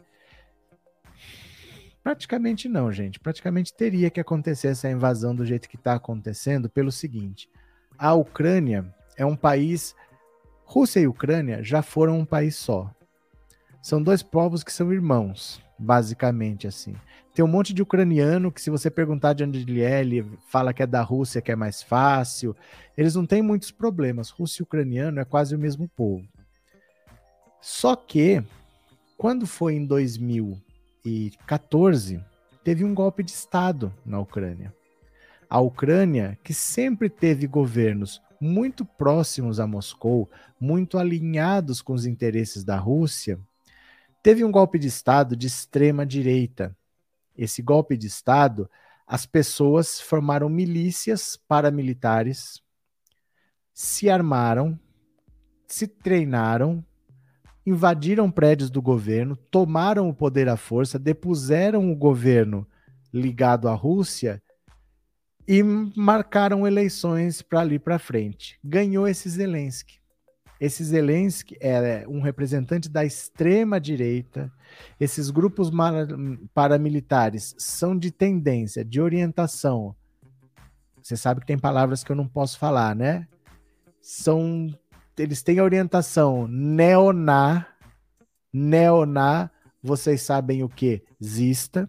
Praticamente não, gente. Praticamente teria que acontecer essa invasão do jeito que está acontecendo, pelo seguinte: a Ucrânia é um país. Rússia e Ucrânia já foram um país só. São dois povos que são irmãos, basicamente assim. Tem um monte de ucraniano que, se você perguntar de onde ele é, ele fala que é da Rússia, que é mais fácil. Eles não têm muitos problemas. Russo e ucraniano é quase o mesmo povo. Só que, quando foi em 2014, teve um golpe de Estado na Ucrânia. A Ucrânia, que sempre teve governos muito próximos a Moscou, muito alinhados com os interesses da Rússia, Teve um golpe de Estado de extrema direita. Esse golpe de Estado, as pessoas formaram milícias paramilitares, se armaram, se treinaram, invadiram prédios do governo, tomaram o poder à força, depuseram o governo ligado à Rússia e marcaram eleições para ali para frente. Ganhou esse Zelensky. Esse Zelensky é um representante da extrema direita. Esses grupos paramilitares são de tendência, de orientação. Você sabe que tem palavras que eu não posso falar, né? São, eles têm a orientação neoná, neoná. Vocês sabem o que? Zista.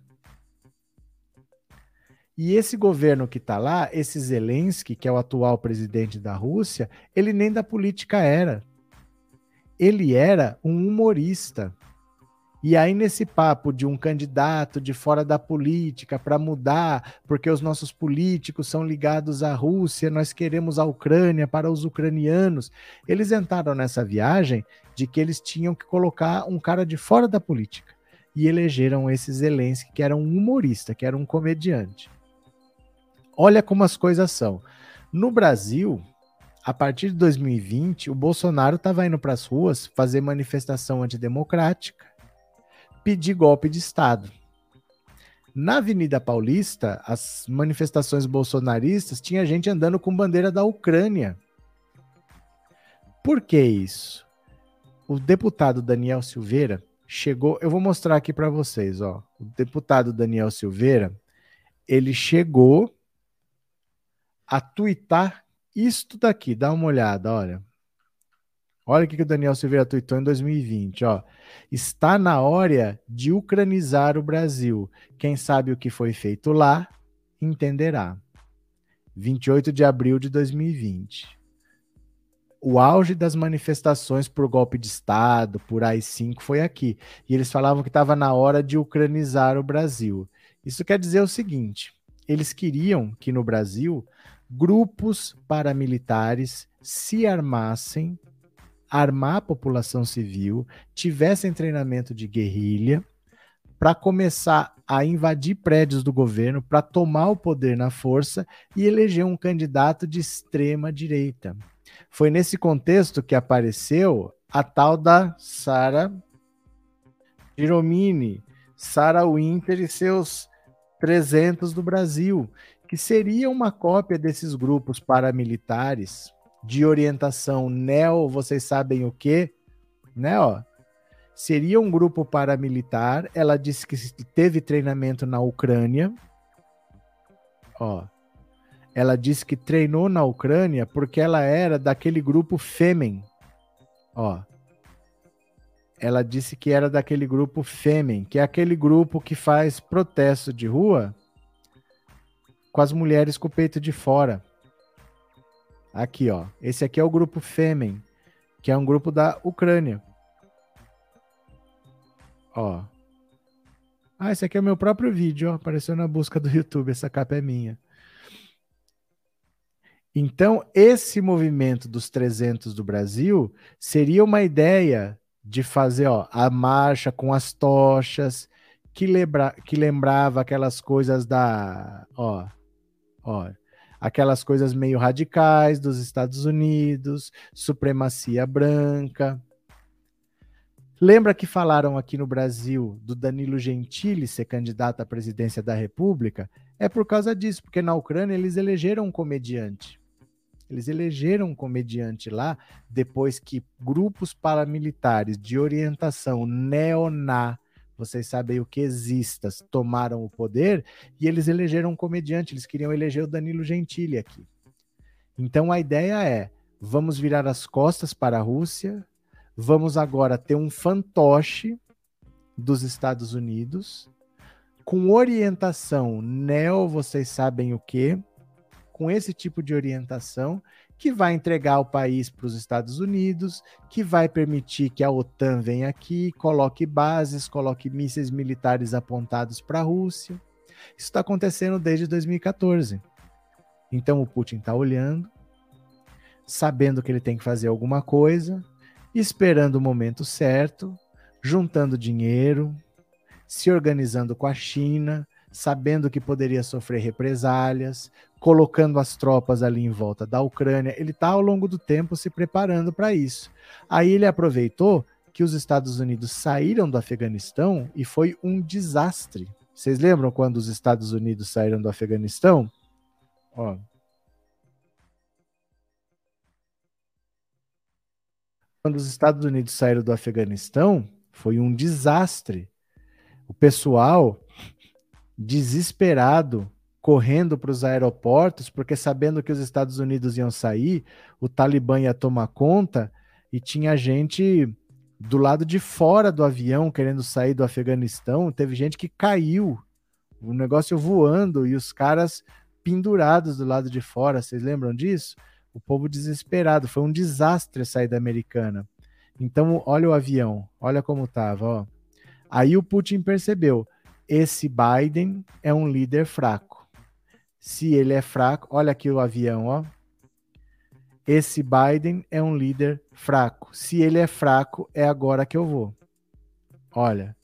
E esse governo que está lá, esse Zelensky, que é o atual presidente da Rússia, ele nem da política era. Ele era um humorista. E aí, nesse papo de um candidato de fora da política para mudar, porque os nossos políticos são ligados à Rússia, nós queremos a Ucrânia para os ucranianos. Eles entraram nessa viagem de que eles tinham que colocar um cara de fora da política. E elegeram esse Zelensky, que era um humorista, que era um comediante. Olha como as coisas são. No Brasil, a partir de 2020, o Bolsonaro estava indo para as ruas fazer manifestação antidemocrática pedir golpe de Estado. Na Avenida Paulista, as manifestações bolsonaristas tinha gente andando com bandeira da Ucrânia. Por que isso? O deputado Daniel Silveira chegou, eu vou mostrar aqui para vocês, ó. O deputado Daniel Silveira, ele chegou a tuitar isto daqui, dá uma olhada, olha. Olha o que o Daniel Silveira tweetou em 2020, ó. Está na hora de ucranizar o Brasil. Quem sabe o que foi feito lá, entenderá. 28 de abril de 2020. O auge das manifestações por golpe de Estado, por AI-5, foi aqui. E eles falavam que estava na hora de ucranizar o Brasil. Isso quer dizer o seguinte: eles queriam que no Brasil grupos paramilitares se armassem armar a população civil, tivessem treinamento de guerrilha, para começar a invadir prédios do governo, para tomar o poder na força e eleger um candidato de extrema direita. Foi nesse contexto que apareceu a tal da Sara Giromini, Sara Winter e seus 300 do Brasil, que seria uma cópia desses grupos paramilitares de orientação neo, vocês sabem o que, né? Ó, seria um grupo paramilitar. Ela disse que teve treinamento na Ucrânia. Ó, ela disse que treinou na Ucrânia porque ela era daquele grupo Femen. Ó, ela disse que era daquele grupo Femen, que é aquele grupo que faz protesto de rua com as mulheres com o peito de fora. Aqui, ó. Esse aqui é o grupo Femen, que é um grupo da Ucrânia. Ó. Ah, esse aqui é o meu próprio vídeo, ó. Apareceu na busca do YouTube, essa capa é minha. Então, esse movimento dos 300 do Brasil seria uma ideia de fazer ó, a marcha com as tochas, que, lembra, que lembrava aquelas coisas da. Ó, ó, aquelas coisas meio radicais dos Estados Unidos, supremacia branca. Lembra que falaram aqui no Brasil do Danilo Gentili ser candidato à presidência da República? É por causa disso, porque na Ucrânia eles elegeram um comediante. Eles elegeram um comediante lá depois que grupos paramilitares de orientação neoná vocês sabem o que existas, tomaram o poder e eles elegeram um comediante, eles queriam eleger o Danilo Gentili aqui. Então a ideia é: vamos virar as costas para a Rússia, vamos agora ter um fantoche dos Estados Unidos com orientação neo, vocês sabem o que, com esse tipo de orientação que vai entregar o país para os Estados Unidos, que vai permitir que a OTAN venha aqui, coloque bases, coloque mísseis militares apontados para a Rússia. Isso está acontecendo desde 2014. Então o Putin está olhando, sabendo que ele tem que fazer alguma coisa, esperando o momento certo, juntando dinheiro, se organizando com a China, sabendo que poderia sofrer represálias, colocando as tropas ali em volta da Ucrânia. Ele está ao longo do tempo se preparando para isso. Aí ele aproveitou que os Estados Unidos saíram do Afeganistão e foi um desastre. Vocês lembram quando os Estados Unidos saíram do Afeganistão? Ó. Quando os Estados Unidos saíram do Afeganistão, foi um desastre. O pessoal desesperado, correndo para os aeroportos, porque sabendo que os Estados Unidos iam sair, o Talibã ia tomar conta e tinha gente do lado de fora do avião querendo sair do Afeganistão. Teve gente que caiu o negócio voando e os caras pendurados do lado de fora. Vocês lembram disso? O povo desesperado. Foi um desastre a saída americana. Então, olha o avião, olha como tava, ó. Aí o Putin percebeu: esse Biden é um líder fraco. Se ele é fraco, olha aqui o avião, ó. Esse Biden é um líder fraco. Se ele é fraco, é agora que eu vou. Olha,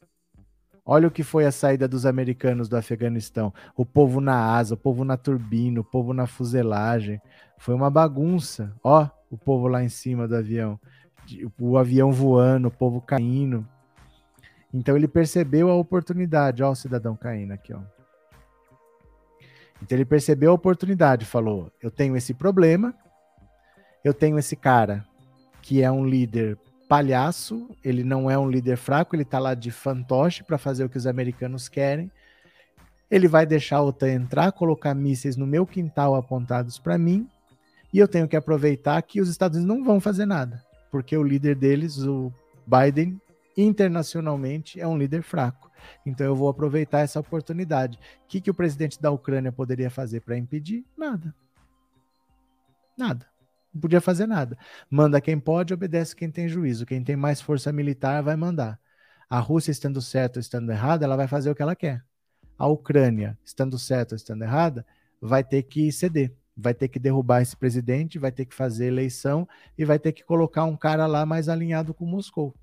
Olha o que foi a saída dos americanos do Afeganistão. O povo na asa, o povo na turbina, o povo na fuselagem. Foi uma bagunça. Ó, o povo lá em cima do avião. O avião voando, o povo caindo. Então ele percebeu a oportunidade. Ó, o cidadão caindo aqui, ó. Então ele percebeu a oportunidade, falou: eu tenho esse problema, eu tenho esse cara que é um líder palhaço, ele não é um líder fraco, ele tá lá de fantoche para fazer o que os americanos querem. Ele vai deixar a OTAN entrar, colocar mísseis no meu quintal apontados para mim, e eu tenho que aproveitar que os Estados Unidos não vão fazer nada, porque o líder deles, o Biden, internacionalmente é um líder fraco. Então eu vou aproveitar essa oportunidade. O que, que o presidente da Ucrânia poderia fazer para impedir? Nada. Nada não podia fazer nada. Manda quem pode, obedece quem tem juízo. Quem tem mais força militar vai mandar. A Rússia, estando certa ou estando errada, ela vai fazer o que ela quer. A Ucrânia, estando certa ou estando errada, vai ter que ceder. Vai ter que derrubar esse presidente, vai ter que fazer eleição e vai ter que colocar um cara lá mais alinhado com Moscou.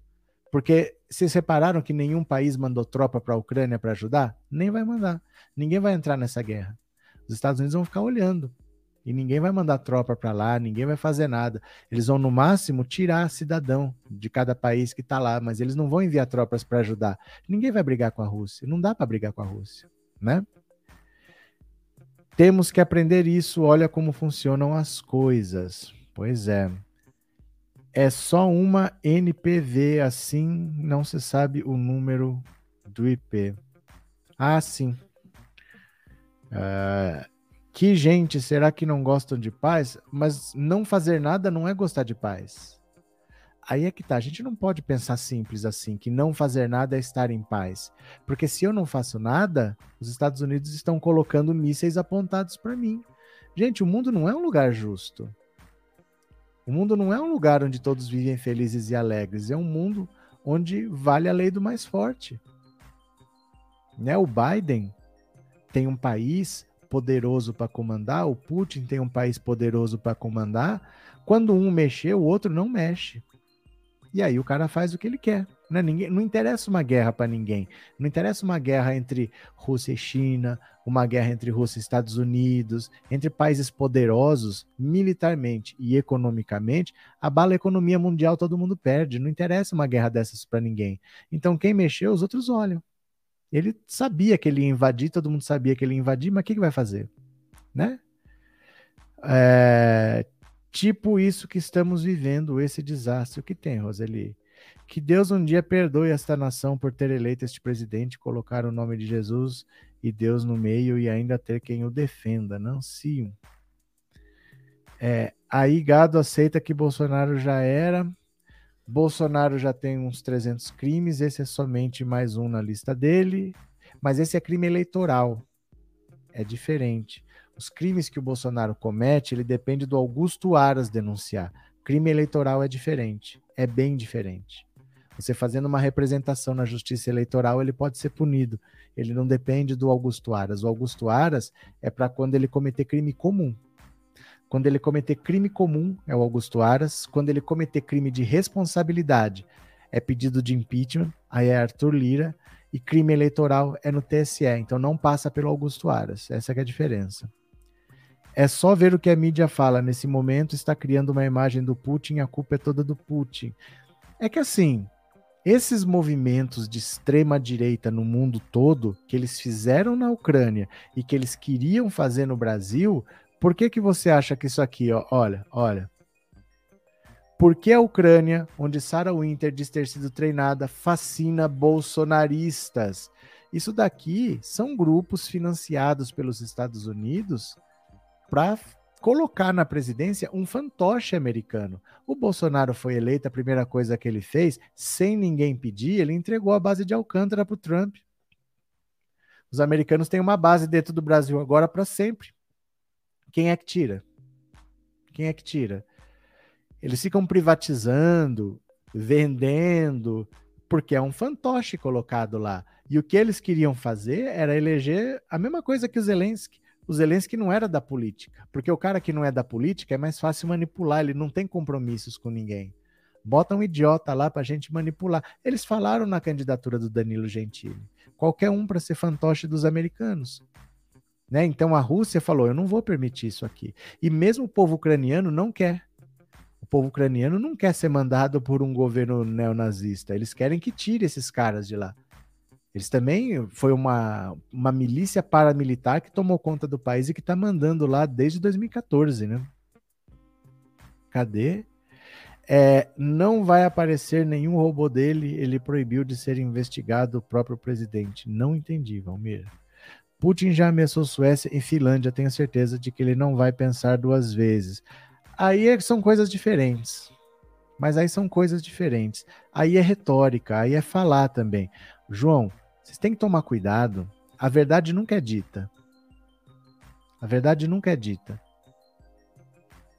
Porque vocês repararam que nenhum país mandou tropa para a Ucrânia para ajudar? Nem vai mandar. Ninguém vai entrar nessa guerra. Os Estados Unidos vão ficar olhando. E ninguém vai mandar tropa para lá, ninguém vai fazer nada. Eles vão, no máximo, tirar cidadão de cada país que está lá, mas eles não vão enviar tropas para ajudar. Ninguém vai brigar com a Rússia. Não dá para brigar com a Rússia, né? Temos que aprender isso. Olha como funcionam as coisas. Pois é. É só uma NPV, assim não se sabe o número do IP. Ah, sim. Uh, que gente, será que não gostam de paz? Mas não fazer nada não é gostar de paz. Aí é que tá, a gente não pode pensar simples assim, que não fazer nada é estar em paz. Porque se eu não faço nada, os Estados Unidos estão colocando mísseis apontados para mim. Gente, o mundo não é um lugar justo. O mundo não é um lugar onde todos vivem felizes e alegres. É um mundo onde vale a lei do mais forte. Né? O Biden tem um país poderoso para comandar, o Putin tem um país poderoso para comandar. Quando um mexer, o outro não mexe. E aí o cara faz o que ele quer. Né? Ninguém, não interessa uma guerra para ninguém. Não interessa uma guerra entre Rússia e China, uma guerra entre Rússia e Estados Unidos, entre países poderosos militarmente e economicamente. Abala a economia mundial, todo mundo perde. Não interessa uma guerra dessas para ninguém. Então quem mexeu, os outros olham. Ele sabia que ele ia invadir, todo mundo sabia que ele ia invadir, mas o que, que vai fazer? Né? É, tipo isso que estamos vivendo, esse desastre. Que tem, Roseli? Que Deus um dia perdoe esta nação por ter eleito este presidente, colocar o nome de Jesus e Deus no meio e ainda ter quem o defenda. Não se. É, aí Gado aceita que Bolsonaro já era Bolsonaro já tem uns 300 crimes, esse é somente mais um na lista dele, mas esse é crime eleitoral. É diferente. Os crimes que o Bolsonaro comete, ele depende do Augusto Aras denunciar. Crime eleitoral é diferente, é bem diferente. Você fazendo uma representação na justiça eleitoral, ele pode ser punido. Ele não depende do Augusto Aras. O Augusto Aras é para quando ele cometer crime comum. Quando ele cometer crime comum, é o Augusto Aras. Quando ele cometer crime de responsabilidade, é pedido de impeachment, aí é Arthur Lira. E crime eleitoral é no TSE, então não passa pelo Augusto Aras. Essa é a diferença. É só ver o que a mídia fala nesse momento, está criando uma imagem do Putin, a culpa é toda do Putin. É que assim, esses movimentos de extrema direita no mundo todo, que eles fizeram na Ucrânia e que eles queriam fazer no Brasil, por que, que você acha que isso aqui, ó, olha, olha. Por que a Ucrânia, onde Sarah Winter diz ter sido treinada, fascina bolsonaristas? Isso daqui são grupos financiados pelos Estados Unidos para colocar na presidência um fantoche americano. O Bolsonaro foi eleito, a primeira coisa que ele fez, sem ninguém pedir, ele entregou a base de Alcântara para o Trump. Os americanos têm uma base dentro do Brasil agora para sempre. Quem é que tira? Quem é que tira? Eles ficam privatizando, vendendo, porque é um fantoche colocado lá. E o que eles queriam fazer era eleger a mesma coisa que o Zelensky. O Zelensky não era da política, porque o cara que não é da política é mais fácil manipular, ele não tem compromissos com ninguém. Bota um idiota lá para a gente manipular. Eles falaram na candidatura do Danilo Gentili. Qualquer um para ser fantoche dos americanos. Né? Então a Rússia falou: eu não vou permitir isso aqui. E mesmo o povo ucraniano não quer. O povo ucraniano não quer ser mandado por um governo neonazista. Eles querem que tire esses caras de lá. Eles também foi uma, uma milícia paramilitar que tomou conta do país e que está mandando lá desde 2014, né? Cadê? É, não vai aparecer nenhum robô dele, ele proibiu de ser investigado o próprio presidente. Não entendi, Valmir. Putin já ameaçou Suécia e Finlândia, tenho certeza de que ele não vai pensar duas vezes. Aí é, são coisas diferentes. Mas aí são coisas diferentes. Aí é retórica, aí é falar também. João, vocês têm que tomar cuidado. A verdade nunca é dita. A verdade nunca é dita.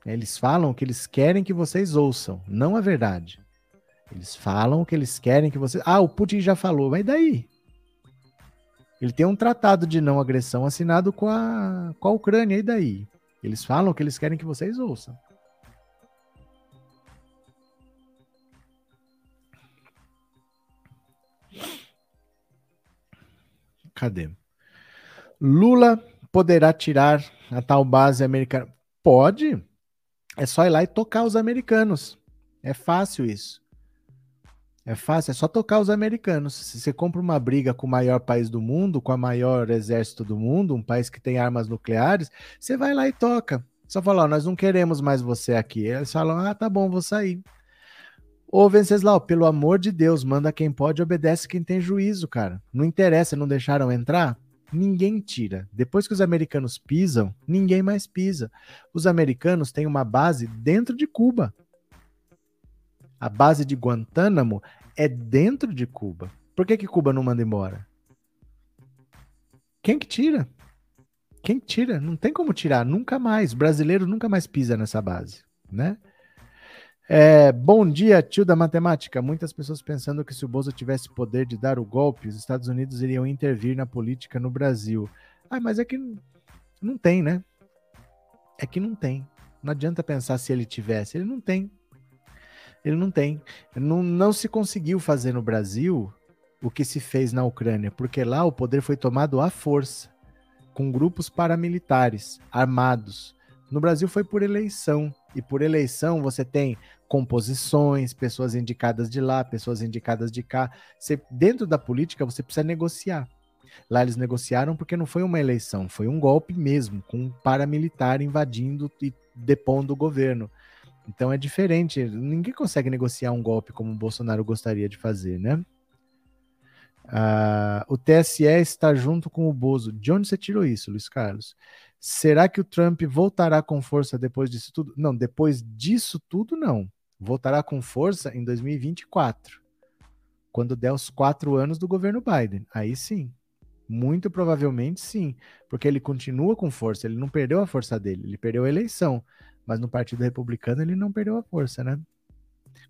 Eles falam o que eles querem que vocês ouçam, não a verdade. Eles falam o que eles querem que vocês. Ah, o Putin já falou, mas daí? Ele tem um tratado de não agressão assinado com a, com a Ucrânia, e daí? Eles falam o que eles querem que vocês ouçam. Cadê? Lula poderá tirar a tal base americana? Pode. É só ir lá e tocar os americanos. É fácil isso. É fácil, é só tocar os americanos. Se você compra uma briga com o maior país do mundo, com o maior exército do mundo, um país que tem armas nucleares, você vai lá e toca. Só fala, ó, nós não queremos mais você aqui. Eles falam, ah, tá bom, vou sair. Ô, Venceslau, pelo amor de Deus, manda quem pode, obedece quem tem juízo, cara. Não interessa, não deixaram entrar? Ninguém tira. Depois que os americanos pisam, ninguém mais pisa. Os americanos têm uma base dentro de Cuba. A base de Guantánamo é dentro de Cuba. Por que, que Cuba não manda embora? Quem que tira? Quem que tira? Não tem como tirar, nunca mais. O brasileiro nunca mais pisa nessa base, né? É, bom dia, tio da matemática. Muitas pessoas pensando que se o Bozo tivesse poder de dar o golpe, os Estados Unidos iriam intervir na política no Brasil. Ah, mas é que não tem, né? É que não tem. Não adianta pensar se ele tivesse. Ele não tem. Ele não tem. Não, não se conseguiu fazer no Brasil o que se fez na Ucrânia, porque lá o poder foi tomado à força, com grupos paramilitares, armados. No Brasil foi por eleição. E por eleição você tem composições, pessoas indicadas de lá, pessoas indicadas de cá. Você, dentro da política, você precisa negociar. Lá eles negociaram porque não foi uma eleição, foi um golpe mesmo, com um paramilitar invadindo e depondo o governo. Então é diferente. Ninguém consegue negociar um golpe como o Bolsonaro gostaria de fazer, né? Ah, o TSE está junto com o Bozo. De onde você tirou isso, Luiz Carlos? Será que o Trump voltará com força depois disso tudo? Não, depois disso tudo, não. Voltará com força em 2024, quando der os quatro anos do governo Biden. Aí sim. Muito provavelmente sim, porque ele continua com força, ele não perdeu a força dele, ele perdeu a eleição, mas no Partido Republicano ele não perdeu a força, né?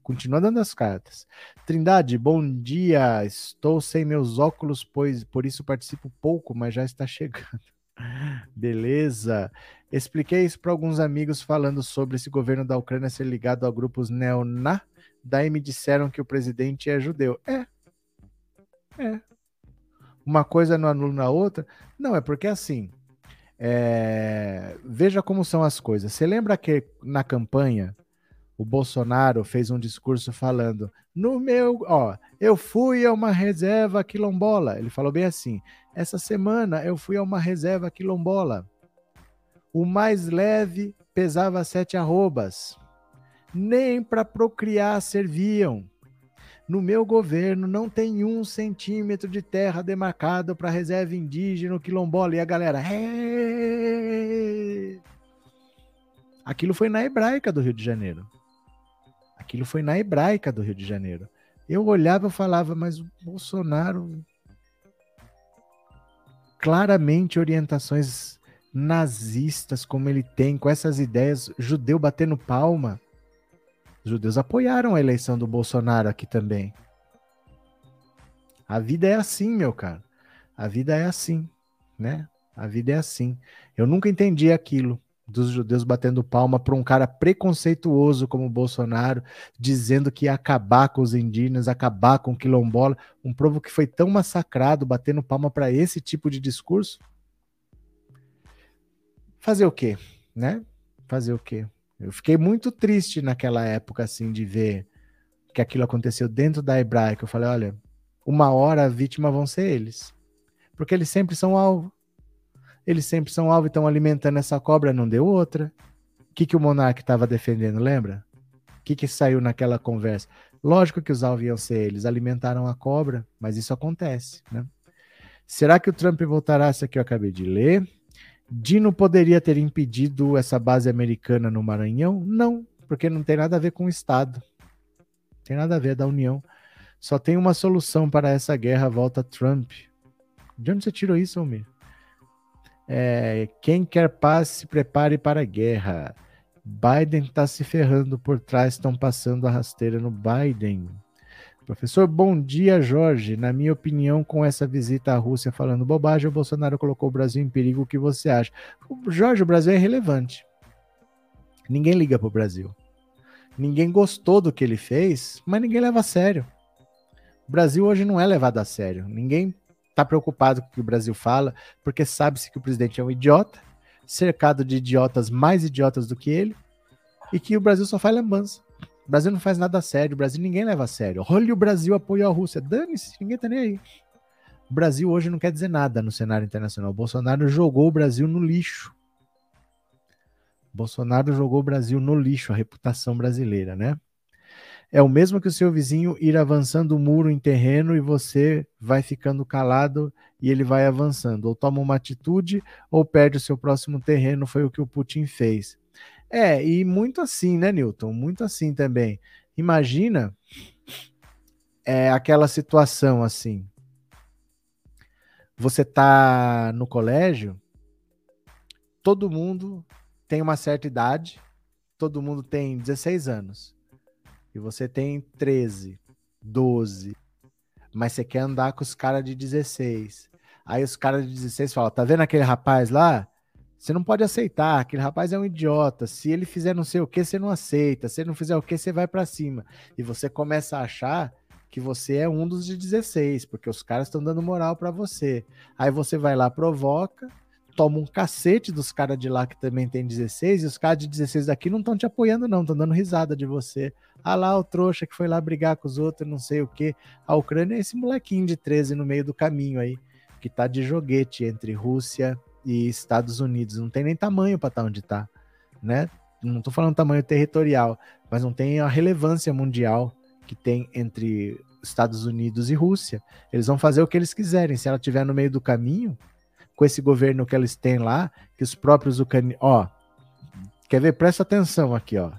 Continua dando as cartas. Trindade, bom dia. Estou sem meus óculos, pois por isso participo pouco, mas já está chegando. Beleza. Expliquei isso para alguns amigos falando sobre esse governo da Ucrânia ser ligado a grupos neoná. Daí me disseram que o presidente é judeu. É. É. Uma coisa não anula na outra? Não, é porque assim. É... Veja como são as coisas. Você lembra que na campanha o Bolsonaro fez um discurso falando: no meu, ó, eu fui a uma reserva quilombola. Ele falou bem assim: essa semana eu fui a uma reserva quilombola. O mais leve pesava sete arrobas. Nem para procriar serviam. No meu governo não tem um centímetro de terra demarcado para reserva indígena quilombola. E a galera. Hey! Aquilo foi na hebraica do Rio de Janeiro. Aquilo foi na hebraica do Rio de Janeiro. Eu olhava e falava, mas o Bolsonaro. claramente orientações nazistas, como ele tem, com essas ideias, judeu batendo palma. Os judeus apoiaram a eleição do Bolsonaro aqui também. A vida é assim, meu cara. A vida é assim, né? A vida é assim. Eu nunca entendi aquilo dos judeus batendo palma para um cara preconceituoso como Bolsonaro, dizendo que ia acabar com os indígenas, acabar com o quilombola, um povo que foi tão massacrado, batendo palma para esse tipo de discurso. Fazer o quê, né? Fazer o quê? Eu fiquei muito triste naquela época assim de ver que aquilo aconteceu dentro da hebraica. Eu falei, olha, uma hora a vítima vão ser eles. Porque eles sempre são alvo. Eles sempre são alvo e estão alimentando essa cobra, não deu outra. O que, que o monarca estava defendendo, lembra? O que, que saiu naquela conversa? Lógico que os alvos iam ser eles, alimentaram a cobra, mas isso acontece, né? Será que o Trump voltará? Isso aqui eu acabei de ler. Dino poderia ter impedido essa base americana no Maranhão? Não, porque não tem nada a ver com o Estado. Tem nada a ver da União. Só tem uma solução para essa guerra, volta Trump. De onde você tirou isso, Almir? É, quem quer paz se prepare para a guerra. Biden está se ferrando por trás, estão passando a rasteira no Biden. Professor, bom dia, Jorge. Na minha opinião, com essa visita à Rússia falando bobagem, o Bolsonaro colocou o Brasil em perigo. O que você acha? Jorge, o Brasil é irrelevante. Ninguém liga para o Brasil. Ninguém gostou do que ele fez, mas ninguém leva a sério. O Brasil hoje não é levado a sério. Ninguém está preocupado com o que o Brasil fala, porque sabe-se que o presidente é um idiota, cercado de idiotas mais idiotas do que ele, e que o Brasil só faz lambança. O Brasil não faz nada a sério, o Brasil ninguém leva a sério. Olha o Brasil apoia a Rússia. Dane-se, ninguém tá nem aí. O Brasil hoje não quer dizer nada no cenário internacional. O Bolsonaro jogou o Brasil no lixo. Bolsonaro jogou o Brasil no lixo, a reputação brasileira, né? É o mesmo que o seu vizinho ir avançando o muro em terreno e você vai ficando calado e ele vai avançando. Ou toma uma atitude ou perde o seu próximo terreno, foi o que o Putin fez. É, e muito assim, né, Newton? Muito assim também. Imagina é, aquela situação assim. Você tá no colégio, todo mundo tem uma certa idade, todo mundo tem 16 anos e você tem 13, 12, mas você quer andar com os caras de 16. Aí os caras de 16 falam: tá vendo aquele rapaz lá? Você não pode aceitar, aquele rapaz é um idiota. Se ele fizer não sei o que, você não aceita. Se ele não fizer o que, você vai para cima. E você começa a achar que você é um dos de 16, porque os caras estão dando moral para você. Aí você vai lá, provoca, toma um cacete dos caras de lá que também tem 16, e os caras de 16 daqui não estão te apoiando, não, estão dando risada de você. Ah lá, o trouxa que foi lá brigar com os outros, não sei o que. A Ucrânia é esse molequinho de 13 no meio do caminho aí, que tá de joguete entre Rússia e Estados Unidos. Não tem nem tamanho para estar tá onde tá, né? Não tô falando tamanho territorial, mas não tem a relevância mundial que tem entre Estados Unidos e Rússia. Eles vão fazer o que eles quiserem. Se ela estiver no meio do caminho, com esse governo que eles têm lá, que os próprios ucranianos. Ó, quer ver? Presta atenção aqui, ó.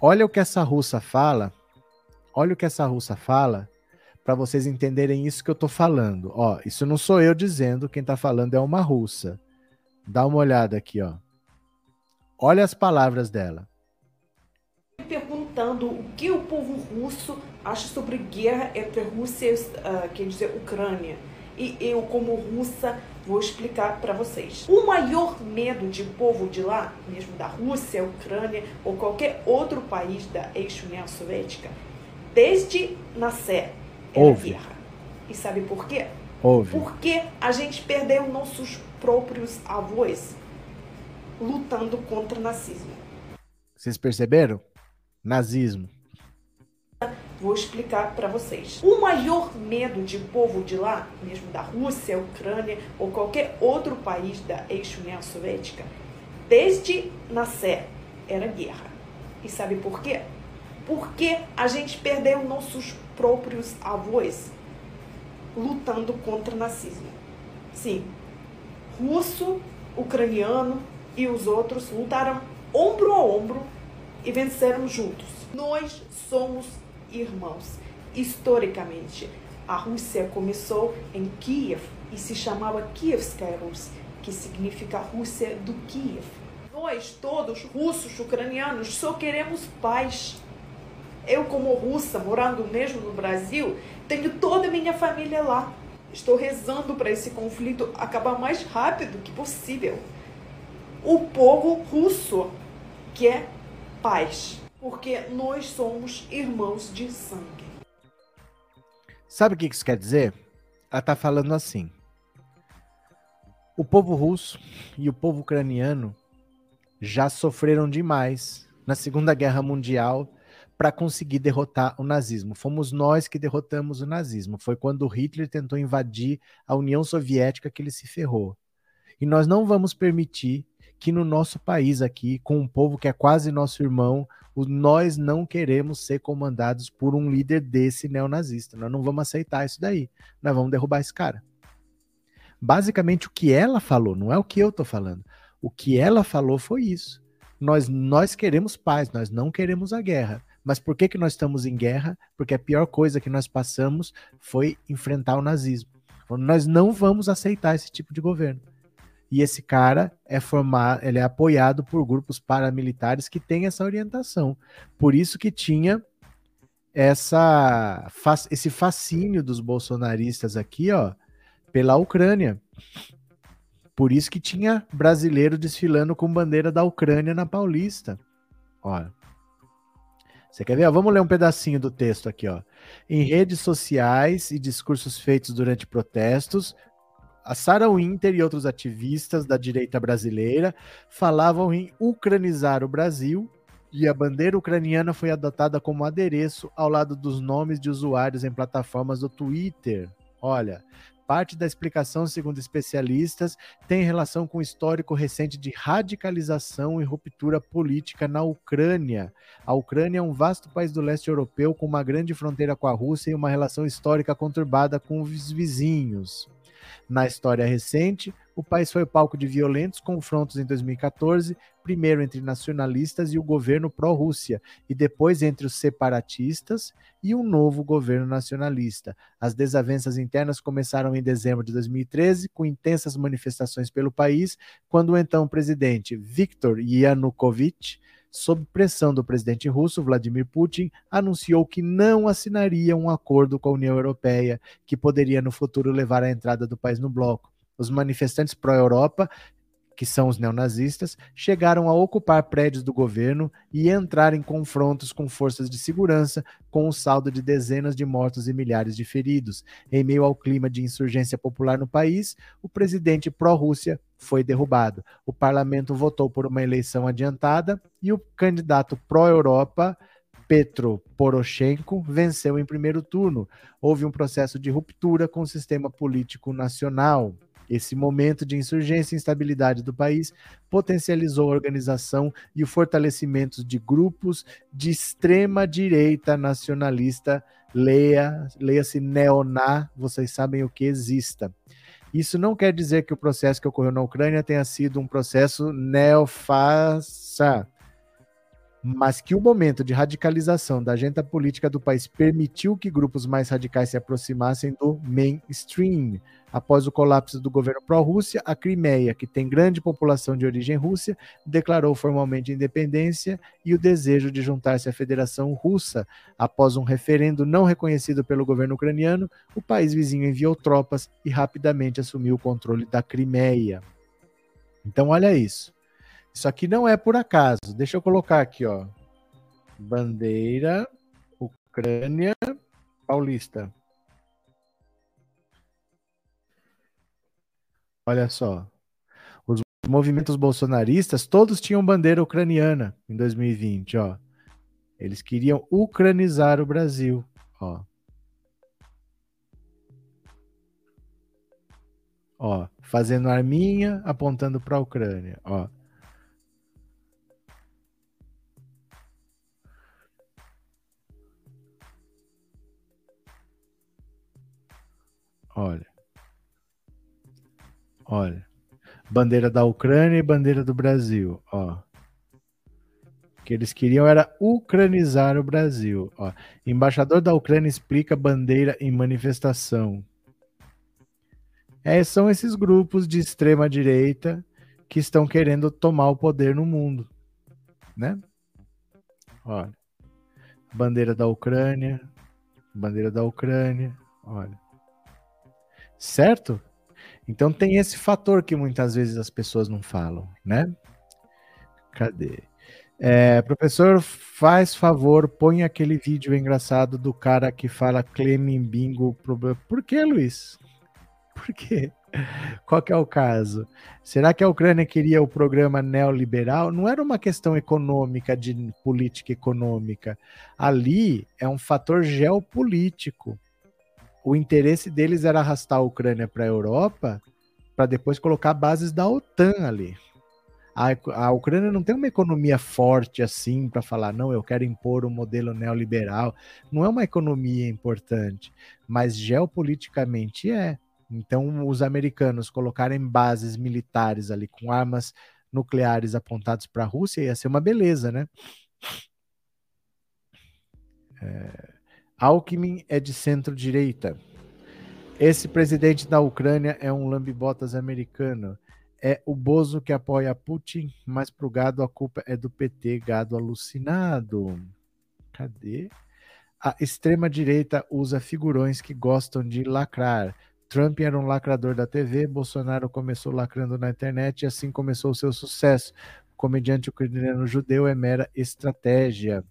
Olha o que essa russa fala. Olha o que essa russa fala para vocês entenderem isso que eu tô falando. Ó, isso não sou eu dizendo, quem tá falando é uma russa. Dá uma olhada aqui, ó. Olha as palavras dela. Perguntando o que o povo russo acha sobre guerra entre Rússia uh, quer dizer, Ucrânia e eu, como russa, vou explicar para vocês. O maior medo de povo de lá, mesmo da Rússia, Ucrânia ou qualquer outro país da ex-União Soviética, desde nascer, era Ouve. guerra. E sabe por quê? Ouve. Porque a gente perdeu nossos próprios avós lutando contra o nazismo. Vocês perceberam? Nazismo vou explicar para vocês. O maior medo de povo de lá, mesmo da Rússia, Ucrânia ou qualquer outro país da ex-União Soviética, desde nascer, era guerra. E sabe por quê? Porque a gente perdeu nossos próprios avós lutando contra o nazismo. Sim, russo, ucraniano e os outros lutaram ombro a ombro e venceram juntos. Nós somos irmãos. Historicamente, a Rússia começou em Kiev, e se chamava Kievskaya Rus, que significa Rússia do Kiev. Nós, todos russos, ucranianos, só queremos paz. Eu, como russa, morando mesmo no Brasil, tenho toda a minha família lá. Estou rezando para esse conflito acabar mais rápido que possível. O povo russo quer paz, porque nós somos irmãos de sangue. Sabe o que isso quer dizer? Ela está falando assim: o povo russo e o povo ucraniano já sofreram demais na Segunda Guerra Mundial para conseguir derrotar o nazismo. Fomos nós que derrotamos o nazismo. Foi quando Hitler tentou invadir a União Soviética que ele se ferrou. E nós não vamos permitir que no nosso país aqui, com um povo que é quase nosso irmão, nós não queremos ser comandados por um líder desse neonazista. Nós não vamos aceitar isso daí. Nós vamos derrubar esse cara. Basicamente, o que ela falou, não é o que eu estou falando. O que ela falou foi isso. Nós, nós queremos paz, nós não queremos a guerra. Mas por que, que nós estamos em guerra? Porque a pior coisa que nós passamos foi enfrentar o nazismo. Nós não vamos aceitar esse tipo de governo. E esse cara é formado, ele é apoiado por grupos paramilitares que têm essa orientação. Por isso que tinha essa esse fascínio dos bolsonaristas aqui, ó, pela Ucrânia. Por isso que tinha brasileiro desfilando com bandeira da Ucrânia na Paulista. Ó. Você quer ver? Vamos ler um pedacinho do texto aqui, ó. Em redes sociais e discursos feitos durante protestos, a Sarah Winter e outros ativistas da direita brasileira falavam em ucranizar o Brasil e a bandeira ucraniana foi adotada como adereço ao lado dos nomes de usuários em plataformas do Twitter. Olha, Parte da explicação, segundo especialistas, tem relação com o histórico recente de radicalização e ruptura política na Ucrânia. A Ucrânia é um vasto país do leste europeu com uma grande fronteira com a Rússia e uma relação histórica conturbada com os vizinhos. Na história recente, o país foi palco de violentos confrontos em 2014, primeiro entre nacionalistas e o governo pró-Rússia, e depois entre os separatistas e um novo governo nacionalista. As desavenças internas começaram em dezembro de 2013, com intensas manifestações pelo país, quando o então presidente Viktor Yanukovych sob pressão do presidente russo Vladimir Putin, anunciou que não assinaria um acordo com a União Europeia, que poderia no futuro levar à entrada do país no bloco. Os manifestantes pró-Europa que são os neonazistas, chegaram a ocupar prédios do governo e entrar em confrontos com forças de segurança, com um saldo de dezenas de mortos e milhares de feridos. Em meio ao clima de insurgência popular no país, o presidente pró-Rússia foi derrubado. O parlamento votou por uma eleição adiantada e o candidato pró-Europa. Petro Poroshenko venceu em primeiro turno. Houve um processo de ruptura com o sistema político nacional. Esse momento de insurgência e instabilidade do país potencializou a organização e o fortalecimento de grupos de extrema direita nacionalista, leia, leia-se neoná, vocês sabem o que exista. Isso não quer dizer que o processo que ocorreu na Ucrânia tenha sido um processo neofascista mas que o momento de radicalização da agenda política do país permitiu que grupos mais radicais se aproximassem do mainstream. Após o colapso do governo pró-Rússia, a Crimeia, que tem grande população de origem russa, declarou formalmente independência e o desejo de juntar-se à Federação Russa. Após um referendo não reconhecido pelo governo ucraniano, o país vizinho enviou tropas e rapidamente assumiu o controle da Crimeia. Então, olha isso. Isso aqui não é por acaso. Deixa eu colocar aqui, ó. Bandeira Ucrânia Paulista. Olha só. Os movimentos bolsonaristas todos tinham bandeira ucraniana em 2020, ó. Eles queriam ucranizar o Brasil, ó. Ó, fazendo arminha apontando para a Ucrânia, ó. Olha. Olha. Bandeira da Ucrânia e bandeira do Brasil, ó. O que eles queriam era ucranizar o Brasil, ó. Embaixador da Ucrânia explica bandeira em manifestação. É, são esses grupos de extrema direita que estão querendo tomar o poder no mundo, né? Olha, bandeira da Ucrânia, bandeira da Ucrânia, olha. Certo? Então tem esse fator que muitas vezes as pessoas não falam, né? Cadê? É, professor, faz favor, põe aquele vídeo engraçado do cara que fala Clemem Bingo. Por que, Luiz? Por quê? Qual que é o caso? Será que a Ucrânia queria o programa neoliberal? Não era uma questão econômica, de política econômica. Ali é um fator geopolítico. O interesse deles era arrastar a Ucrânia para a Europa para depois colocar bases da OTAN ali. A, a Ucrânia não tem uma economia forte assim para falar, não, eu quero impor um modelo neoliberal. Não é uma economia importante, mas geopoliticamente é. Então, os americanos colocarem bases militares ali com armas nucleares apontadas para a Rússia ia ser uma beleza, né? É... Alckmin é de centro-direita. Esse presidente da Ucrânia é um lambibotas americano é o Bozo que apoia Putin, mas pro gado a culpa é do PT, gado alucinado. Cadê? A extrema-direita usa figurões que gostam de lacrar. Trump era um lacrador da TV, Bolsonaro começou lacrando na internet e assim começou o seu sucesso. O comediante ucraniano judeu é mera estratégia.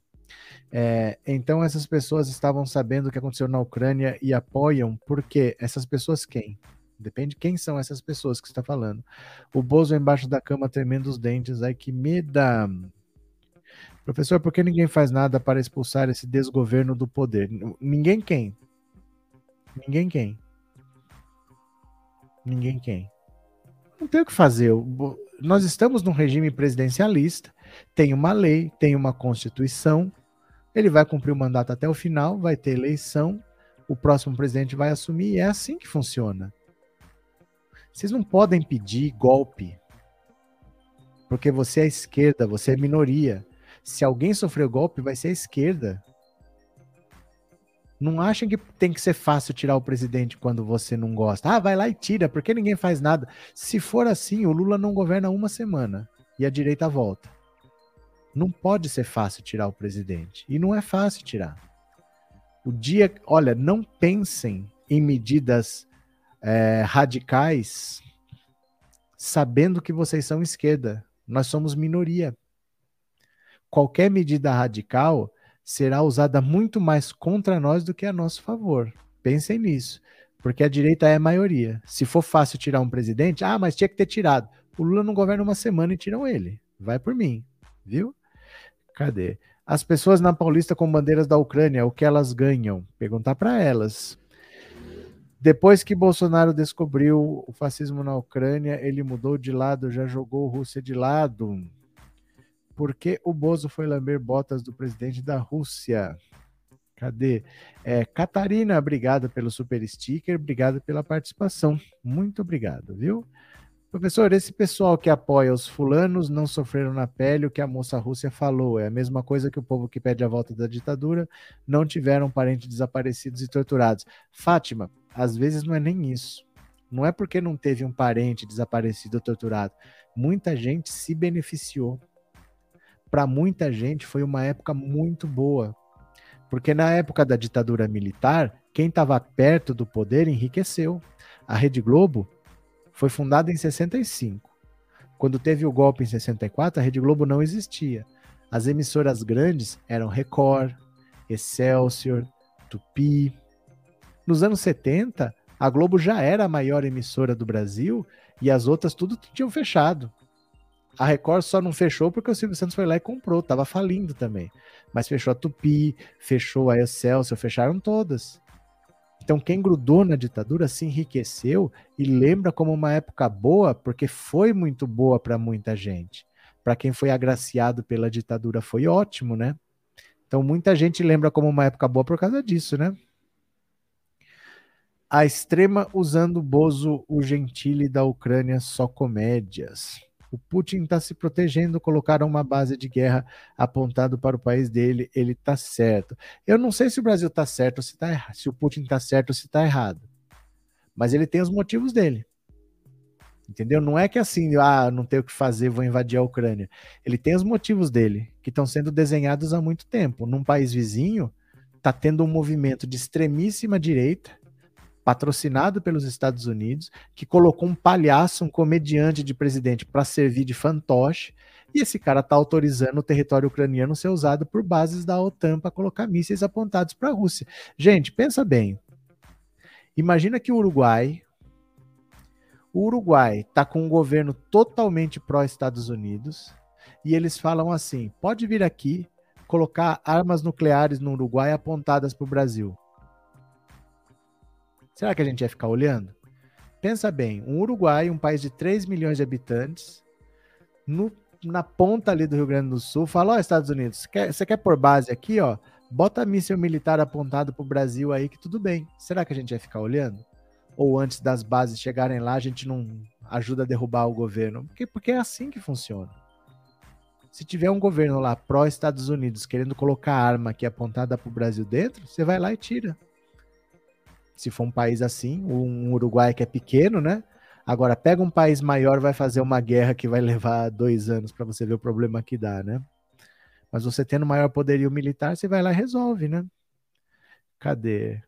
É, então essas pessoas estavam sabendo o que aconteceu na Ucrânia e apoiam, porque essas pessoas quem? Depende quem são essas pessoas que está falando. O Bozo embaixo da cama tremendo os dentes. Ai, que meda. Professor, por que ninguém faz nada para expulsar esse desgoverno do poder? Ninguém quem? Ninguém quem? Ninguém quem? Não tem o que fazer. Nós estamos num regime presidencialista, tem uma lei, tem uma constituição, ele vai cumprir o mandato até o final, vai ter eleição, o próximo presidente vai assumir, e é assim que funciona. Vocês não podem pedir golpe. Porque você é esquerda, você é minoria. Se alguém sofreu golpe, vai ser a esquerda. Não achem que tem que ser fácil tirar o presidente quando você não gosta. Ah, vai lá e tira, porque ninguém faz nada. Se for assim, o Lula não governa uma semana e a direita volta. Não pode ser fácil tirar o presidente. E não é fácil tirar. O dia. Olha, não pensem em medidas é, radicais, sabendo que vocês são esquerda. Nós somos minoria. Qualquer medida radical será usada muito mais contra nós do que a nosso favor. Pensem nisso. Porque a direita é a maioria. Se for fácil tirar um presidente, ah, mas tinha que ter tirado. O Lula não governa uma semana e tiram ele. Vai por mim, viu? Cadê? As pessoas na Paulista com bandeiras da Ucrânia, o que elas ganham? Perguntar para elas. Depois que Bolsonaro descobriu o fascismo na Ucrânia, ele mudou de lado, já jogou Rússia de lado. Por que o Bozo foi lamber botas do presidente da Rússia? Cadê? É, Catarina, obrigado pelo super sticker, obrigado pela participação. Muito obrigado, viu? Professor, esse pessoal que apoia os fulanos não sofreram na pele o que a moça Rússia falou. É a mesma coisa que o povo que pede a volta da ditadura não tiveram parentes desaparecidos e torturados. Fátima, às vezes não é nem isso. Não é porque não teve um parente desaparecido ou torturado. Muita gente se beneficiou. Para muita gente foi uma época muito boa. Porque na época da ditadura militar, quem estava perto do poder enriqueceu. A Rede Globo foi fundada em 65. Quando teve o golpe em 64, a Rede Globo não existia. As emissoras grandes eram Record, Excelsior, Tupi. Nos anos 70, a Globo já era a maior emissora do Brasil e as outras tudo tinham fechado. A Record só não fechou porque o Silvio Santos foi lá e comprou, estava falindo também. Mas fechou a Tupi, fechou a Excelsior, fecharam todas. Então, quem grudou na ditadura se enriqueceu e lembra como uma época boa, porque foi muito boa para muita gente. Para quem foi agraciado pela ditadura, foi ótimo, né? Então, muita gente lembra como uma época boa por causa disso, né? A extrema usando Bozo, o Gentile da Ucrânia, só comédias. O Putin está se protegendo, colocaram uma base de guerra apontado para o país dele, ele está certo. Eu não sei se o Brasil está certo ou se está errado, se o Putin está certo ou se está errado. Mas ele tem os motivos dele. Entendeu? Não é que assim, ah, não tenho o que fazer, vou invadir a Ucrânia. Ele tem os motivos dele, que estão sendo desenhados há muito tempo. Num país vizinho, está tendo um movimento de extremíssima direita, patrocinado pelos Estados Unidos, que colocou um palhaço, um comediante de presidente para servir de fantoche, e esse cara está autorizando o território ucraniano ser usado por bases da OTAN para colocar mísseis apontados para a Rússia. Gente, pensa bem. Imagina que o Uruguai, o Uruguai está com um governo totalmente pró-Estados Unidos e eles falam assim: pode vir aqui colocar armas nucleares no Uruguai apontadas para o Brasil. Será que a gente ia ficar olhando? Pensa bem, um Uruguai, um país de 3 milhões de habitantes, no, na ponta ali do Rio Grande do Sul, fala, ó, Estados Unidos, quer, você quer pôr base aqui, ó? Bota míssil militar apontado para o Brasil aí que tudo bem. Será que a gente vai ficar olhando? ou antes das bases chegarem lá, a gente não ajuda a derrubar o governo. Porque, porque é assim que funciona. Se tiver um governo lá pró-Estados Unidos querendo colocar arma aqui apontada para o Brasil dentro, você vai lá e tira. Se for um país assim, um Uruguai que é pequeno, né? Agora, pega um país maior, vai fazer uma guerra que vai levar dois anos para você ver o problema que dá, né? Mas você tendo maior poderio militar, você vai lá e resolve, né? Cadê?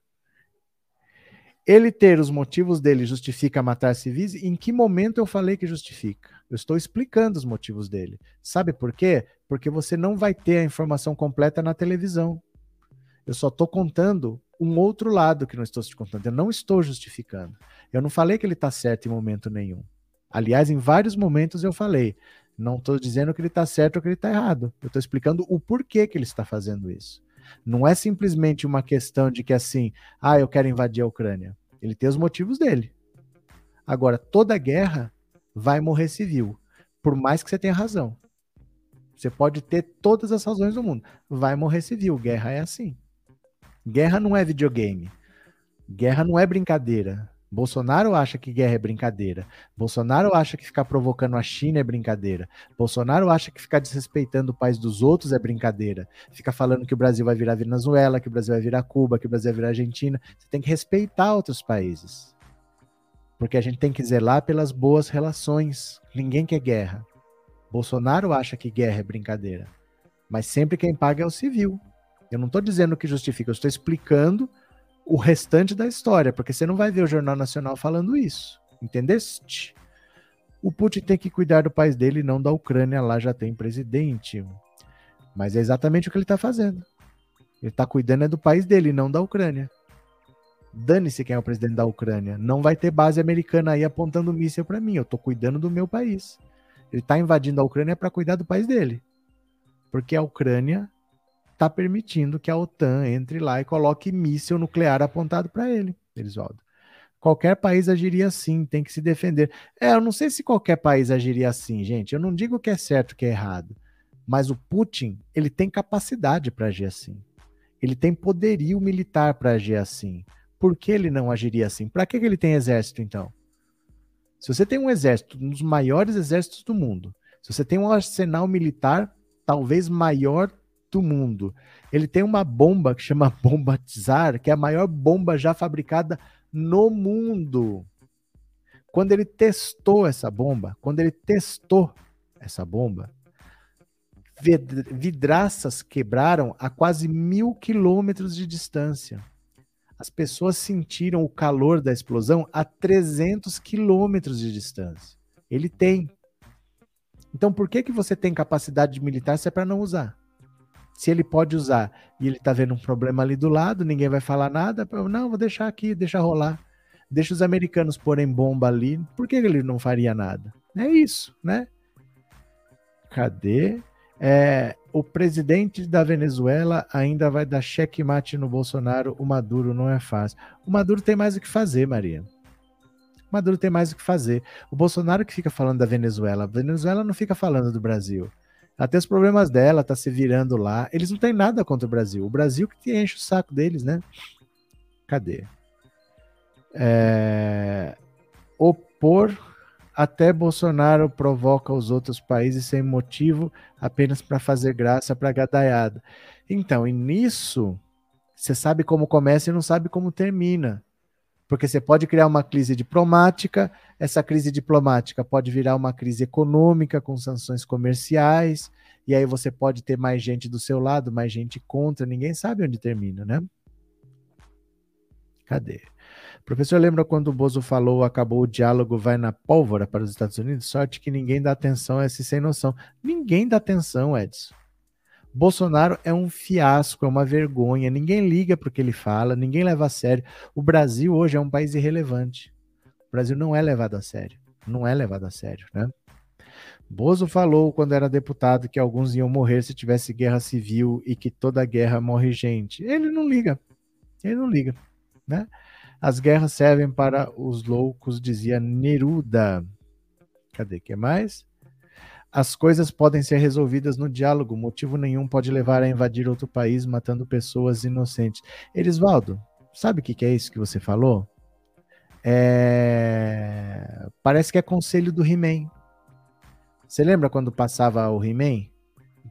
Ele ter os motivos dele justifica matar civis? Em que momento eu falei que justifica? Eu estou explicando os motivos dele. Sabe por quê? Porque você não vai ter a informação completa na televisão. Eu só estou contando um outro lado que não estou te contando. Eu não estou justificando. Eu não falei que ele está certo em momento nenhum. Aliás, em vários momentos eu falei. Não estou dizendo que ele está certo ou que ele está errado. Eu estou explicando o porquê que ele está fazendo isso. Não é simplesmente uma questão de que assim, ah, eu quero invadir a Ucrânia. Ele tem os motivos dele. Agora, toda guerra vai morrer civil, por mais que você tenha razão. Você pode ter todas as razões do mundo, vai morrer civil. Guerra é assim. Guerra não é videogame. Guerra não é brincadeira. Bolsonaro acha que guerra é brincadeira. Bolsonaro acha que ficar provocando a China é brincadeira. Bolsonaro acha que ficar desrespeitando o país dos outros é brincadeira. Fica falando que o Brasil vai virar Venezuela, que o Brasil vai virar Cuba, que o Brasil vai virar Argentina. Você tem que respeitar outros países. Porque a gente tem que zelar pelas boas relações. Ninguém quer guerra. Bolsonaro acha que guerra é brincadeira. Mas sempre quem paga é o civil. Eu não estou dizendo que justifica, eu estou explicando o restante da história, porque você não vai ver o Jornal Nacional falando isso. Entendeste? O Putin tem que cuidar do país dele não da Ucrânia, lá já tem presidente. Mas é exatamente o que ele está fazendo. Ele está cuidando é do país dele, não da Ucrânia. Dane-se quem é o presidente da Ucrânia. Não vai ter base americana aí apontando míssil para mim. Eu estou cuidando do meu país. Ele está invadindo a Ucrânia para cuidar do país dele. Porque a Ucrânia está permitindo que a OTAN entre lá e coloque míssil nuclear apontado para ele, Elisvaldo. Qualquer país agiria assim, tem que se defender. É, eu não sei se qualquer país agiria assim, gente. Eu não digo que é certo que é errado, mas o Putin, ele tem capacidade para agir assim. Ele tem poderio militar para agir assim. Por que ele não agiria assim? Para que ele tem exército então? Se você tem um exército, um dos maiores exércitos do mundo, se você tem um arsenal militar talvez maior do mundo. Ele tem uma bomba que chama bomba Tsar, que é a maior bomba já fabricada no mundo. Quando ele testou essa bomba, quando ele testou essa bomba, vidraças quebraram a quase mil quilômetros de distância. As pessoas sentiram o calor da explosão a 300 quilômetros de distância. Ele tem. Então, por que, que você tem capacidade militar se é para não usar? Se ele pode usar e ele tá vendo um problema ali do lado, ninguém vai falar nada, não, vou deixar aqui, deixa rolar. Deixa os americanos porem bomba ali, por que ele não faria nada? É isso, né? Cadê? É, o presidente da Venezuela ainda vai dar checkmate no Bolsonaro, o Maduro não é fácil. O Maduro tem mais o que fazer, Maria. O Maduro tem mais o que fazer. O Bolsonaro que fica falando da Venezuela, a Venezuela não fica falando do Brasil. Ela tem os problemas dela, tá se virando lá. Eles não têm nada contra o Brasil. O Brasil que enche o saco deles, né? Cadê? É... Opor até Bolsonaro provoca os outros países sem motivo, apenas para fazer graça para gadaiada. Então, e nisso, você sabe como começa e não sabe como termina. Porque você pode criar uma crise diplomática, essa crise diplomática pode virar uma crise econômica com sanções comerciais, e aí você pode ter mais gente do seu lado, mais gente contra, ninguém sabe onde termina, né? Cadê? Professor, lembra quando o Bozo falou acabou o diálogo, vai na pólvora para os Estados Unidos? Sorte que ninguém dá atenção a esse sem noção. Ninguém dá atenção, Edson. Bolsonaro é um fiasco, é uma vergonha, ninguém liga para o que ele fala, ninguém leva a sério. O Brasil hoje é um país irrelevante. O Brasil não é levado a sério. Não é levado a sério, né? Bozo falou quando era deputado que alguns iam morrer se tivesse guerra civil e que toda guerra morre gente. Ele não liga. Ele não liga, né? As guerras servem para os loucos, dizia Neruda. Cadê que mais? As coisas podem ser resolvidas no diálogo, motivo nenhum pode levar a invadir outro país matando pessoas inocentes. Erisvaldo, sabe o que, é isso que você falou? É... Parece que é conselho do He-Man. Você lembra quando passava o He-Man?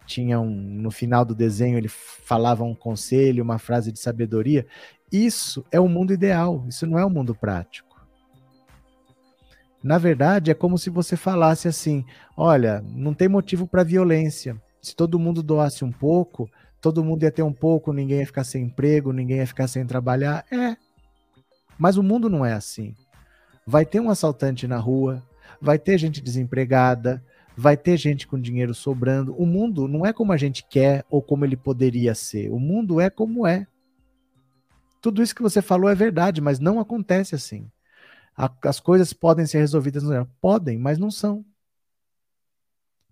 Tinha um, no final do desenho ele falava um conselho, uma frase de sabedoria. Isso é o mundo ideal, isso não é o mundo prático. Na verdade, é como se você falasse assim: olha, não tem motivo para violência. Se todo mundo doasse um pouco, todo mundo ia ter um pouco, ninguém ia ficar sem emprego, ninguém ia ficar sem trabalhar. É. Mas o mundo não é assim. Vai ter um assaltante na rua, vai ter gente desempregada, vai ter gente com dinheiro sobrando. O mundo não é como a gente quer ou como ele poderia ser. O mundo é como é. Tudo isso que você falou é verdade, mas não acontece assim a, as coisas podem ser resolvidas no Podem, mas não são.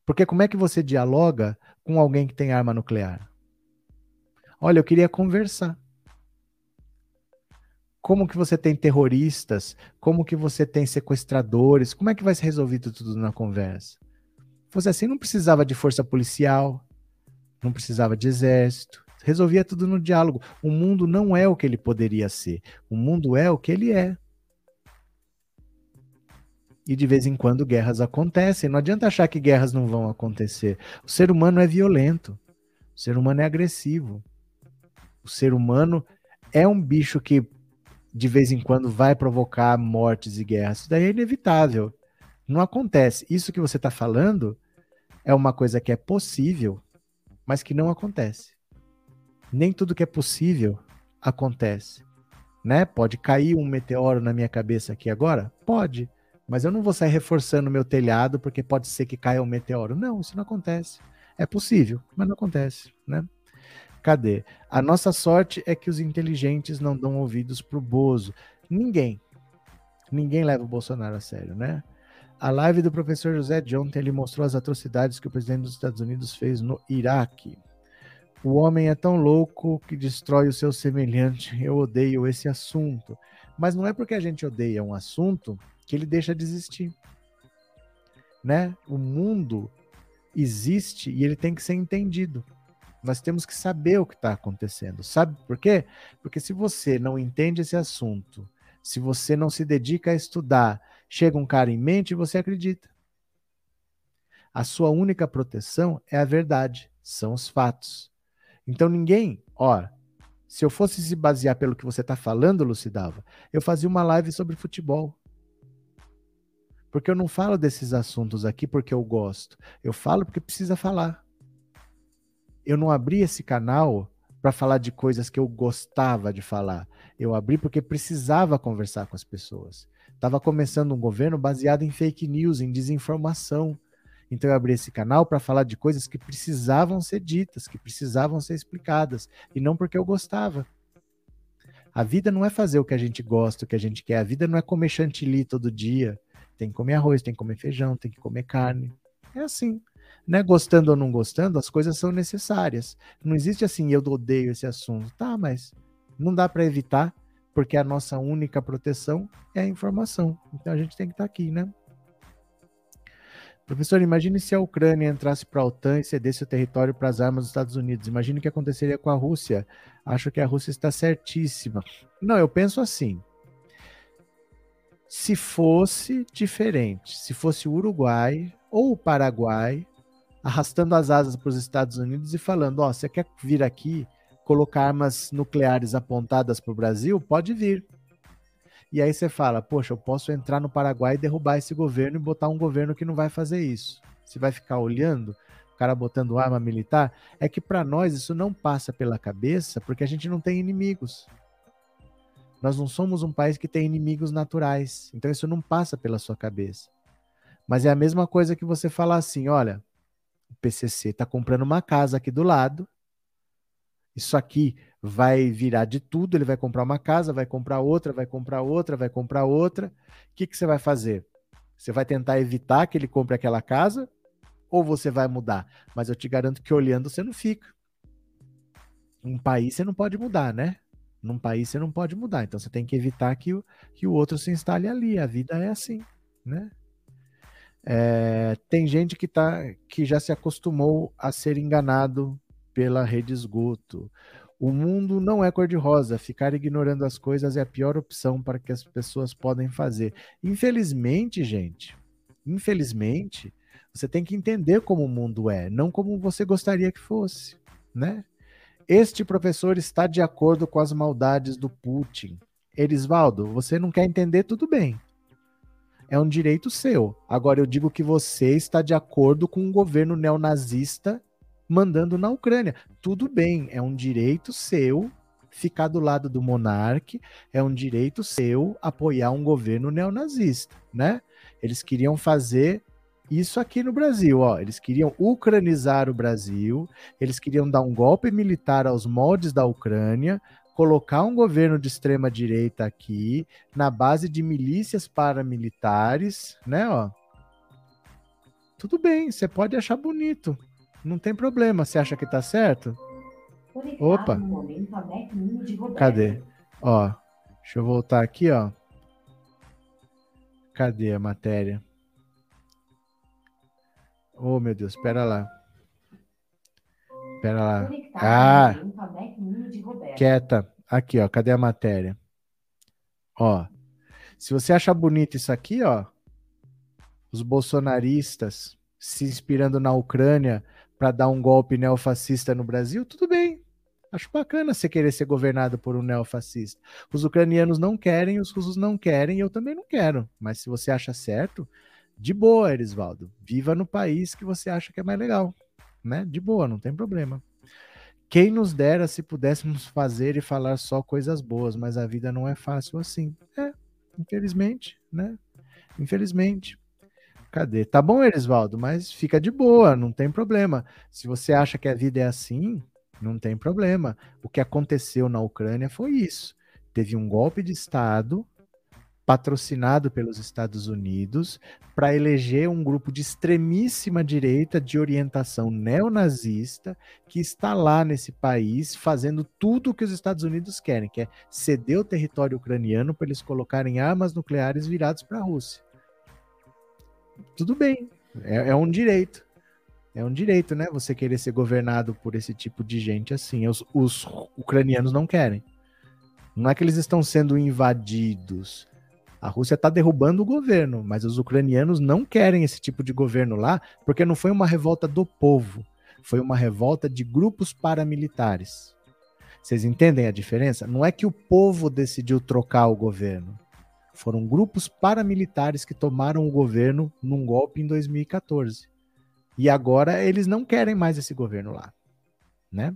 Porque como é que você dialoga com alguém que tem arma nuclear? Olha, eu queria conversar. Como que você tem terroristas? Como que você tem sequestradores? Como é que vai ser resolvido tudo na conversa? Fosse assim, não precisava de força policial, não precisava de exército, resolvia tudo no diálogo. O mundo não é o que ele poderia ser, o mundo é o que ele é. E de vez em quando guerras acontecem. Não adianta achar que guerras não vão acontecer. O ser humano é violento. O ser humano é agressivo. O ser humano é um bicho que de vez em quando vai provocar mortes e guerras. Isso daí é inevitável. Não acontece. Isso que você está falando é uma coisa que é possível, mas que não acontece. Nem tudo que é possível acontece. Né? Pode cair um meteoro na minha cabeça aqui agora? Pode. Mas eu não vou sair reforçando meu telhado porque pode ser que caia um meteoro. Não, isso não acontece. É possível, mas não acontece, né? Cadê? A nossa sorte é que os inteligentes não dão ouvidos pro Bozo. Ninguém. Ninguém leva o Bolsonaro a sério, né? A live do professor José de ontem ele mostrou as atrocidades que o presidente dos Estados Unidos fez no Iraque. O homem é tão louco que destrói o seu semelhante. Eu odeio esse assunto. Mas não é porque a gente odeia um assunto que ele deixa de existir. Né? O mundo existe e ele tem que ser entendido. Nós temos que saber o que está acontecendo. Sabe por quê? Porque se você não entende esse assunto, se você não se dedica a estudar, chega um cara em mente e você acredita. A sua única proteção é a verdade, são os fatos. Então ninguém, ó, se eu fosse se basear pelo que você está falando, Lucidava, eu fazia uma live sobre futebol. Porque eu não falo desses assuntos aqui porque eu gosto. Eu falo porque precisa falar. Eu não abri esse canal para falar de coisas que eu gostava de falar. Eu abri porque precisava conversar com as pessoas. Estava começando um governo baseado em fake news, em desinformação. Então eu abri esse canal para falar de coisas que precisavam ser ditas, que precisavam ser explicadas, e não porque eu gostava. A vida não é fazer o que a gente gosta, o que a gente quer. A vida não é comer chantilly todo dia. Tem que comer arroz, tem que comer feijão, tem que comer carne. É assim. Né? Gostando ou não gostando, as coisas são necessárias. Não existe assim, eu odeio esse assunto. Tá, mas não dá para evitar, porque a nossa única proteção é a informação. Então a gente tem que estar tá aqui, né? Professor, imagine se a Ucrânia entrasse para a OTAN e cedesse o território para as armas dos Estados Unidos. Imagine o que aconteceria com a Rússia. Acho que a Rússia está certíssima. Não, eu penso assim se fosse diferente, se fosse o Uruguai ou o Paraguai arrastando as asas para os Estados Unidos e falando: Ó, oh, você quer vir aqui colocar armas nucleares apontadas para o Brasil? Pode vir. E aí você fala, poxa, eu posso entrar no Paraguai e derrubar esse governo e botar um governo que não vai fazer isso. Você vai ficar olhando o cara botando arma militar? É que para nós isso não passa pela cabeça porque a gente não tem inimigos. Nós não somos um país que tem inimigos naturais. Então isso não passa pela sua cabeça. Mas é a mesma coisa que você falar assim: olha, o PCC está comprando uma casa aqui do lado. Isso aqui vai virar de tudo. Ele vai comprar uma casa, vai comprar outra, vai comprar outra, vai comprar outra. O que, que você vai fazer? Você vai tentar evitar que ele compre aquela casa ou você vai mudar? Mas eu te garanto que olhando você não fica. Um país você não pode mudar, né? Num país você não pode mudar. Então você tem que evitar que o, que o outro se instale ali. A vida é assim, né? É, tem gente que, tá, que já se acostumou a ser enganado pela rede esgoto. O mundo não é cor-de-rosa. Ficar ignorando as coisas é a pior opção para que as pessoas podem fazer. Infelizmente, gente, infelizmente, você tem que entender como o mundo é, não como você gostaria que fosse, né? Este professor está de acordo com as maldades do Putin. Erisvaldo, você não quer entender, tudo bem é um direito seu. Agora, eu digo que você está de acordo com um governo neonazista mandando na Ucrânia. Tudo bem, é um direito seu ficar do lado do monarca, é um direito seu apoiar um governo neonazista, né? Eles queriam fazer isso aqui no Brasil, ó. Eles queriam ucranizar o Brasil, eles queriam dar um golpe militar aos moldes da Ucrânia, colocar um governo de extrema direita aqui, na base de milícias paramilitares, né, ó. Tudo bem, você pode achar bonito. Não tem problema. Você acha que tá certo? Opa. Cadê? Ó, deixa eu voltar aqui, ó. Cadê a matéria? Oh, meu Deus, espera lá. Espera lá. Ah, quieta. Aqui, ó. Cadê a matéria? Ó. Se você acha bonito isso aqui, ó. Os bolsonaristas se inspirando na Ucrânia para dar um golpe neofascista no Brasil, tudo bem. Acho bacana você querer ser governado por um neofascista. Os ucranianos não querem, os russos não querem, eu também não quero. Mas se você acha certo, de boa, Erisvaldo. Viva no país que você acha que é mais legal né? De boa, não tem problema. Quem nos dera se pudéssemos fazer e falar só coisas boas, mas a vida não é fácil assim. É, infelizmente, né? Infelizmente. Cadê? Tá bom, Erisvaldo, mas fica de boa, não tem problema. Se você acha que a vida é assim, não tem problema. O que aconteceu na Ucrânia foi isso. Teve um golpe de Estado patrocinado pelos Estados Unidos para eleger um grupo de extremíssima direita de orientação neonazista que está lá nesse país fazendo tudo o que os Estados Unidos querem, que é ceder o território ucraniano para eles colocarem armas nucleares viradas para a Rússia. Tudo bem, é, é, um direito. É um direito, né? Você querer ser governado por esse tipo de gente assim. Os, os ucranianos não querem. Não é que eles estão sendo invadidos a Rússia está derrubando o governo, mas os ucranianos não querem esse tipo de governo lá, porque não foi uma revolta do povo, foi uma revolta de grupos paramilitares. Vocês entendem a diferença? Não é que o povo decidiu trocar o governo. Foram grupos paramilitares que tomaram o governo num golpe em 2014. E agora eles não querem mais esse governo lá, né?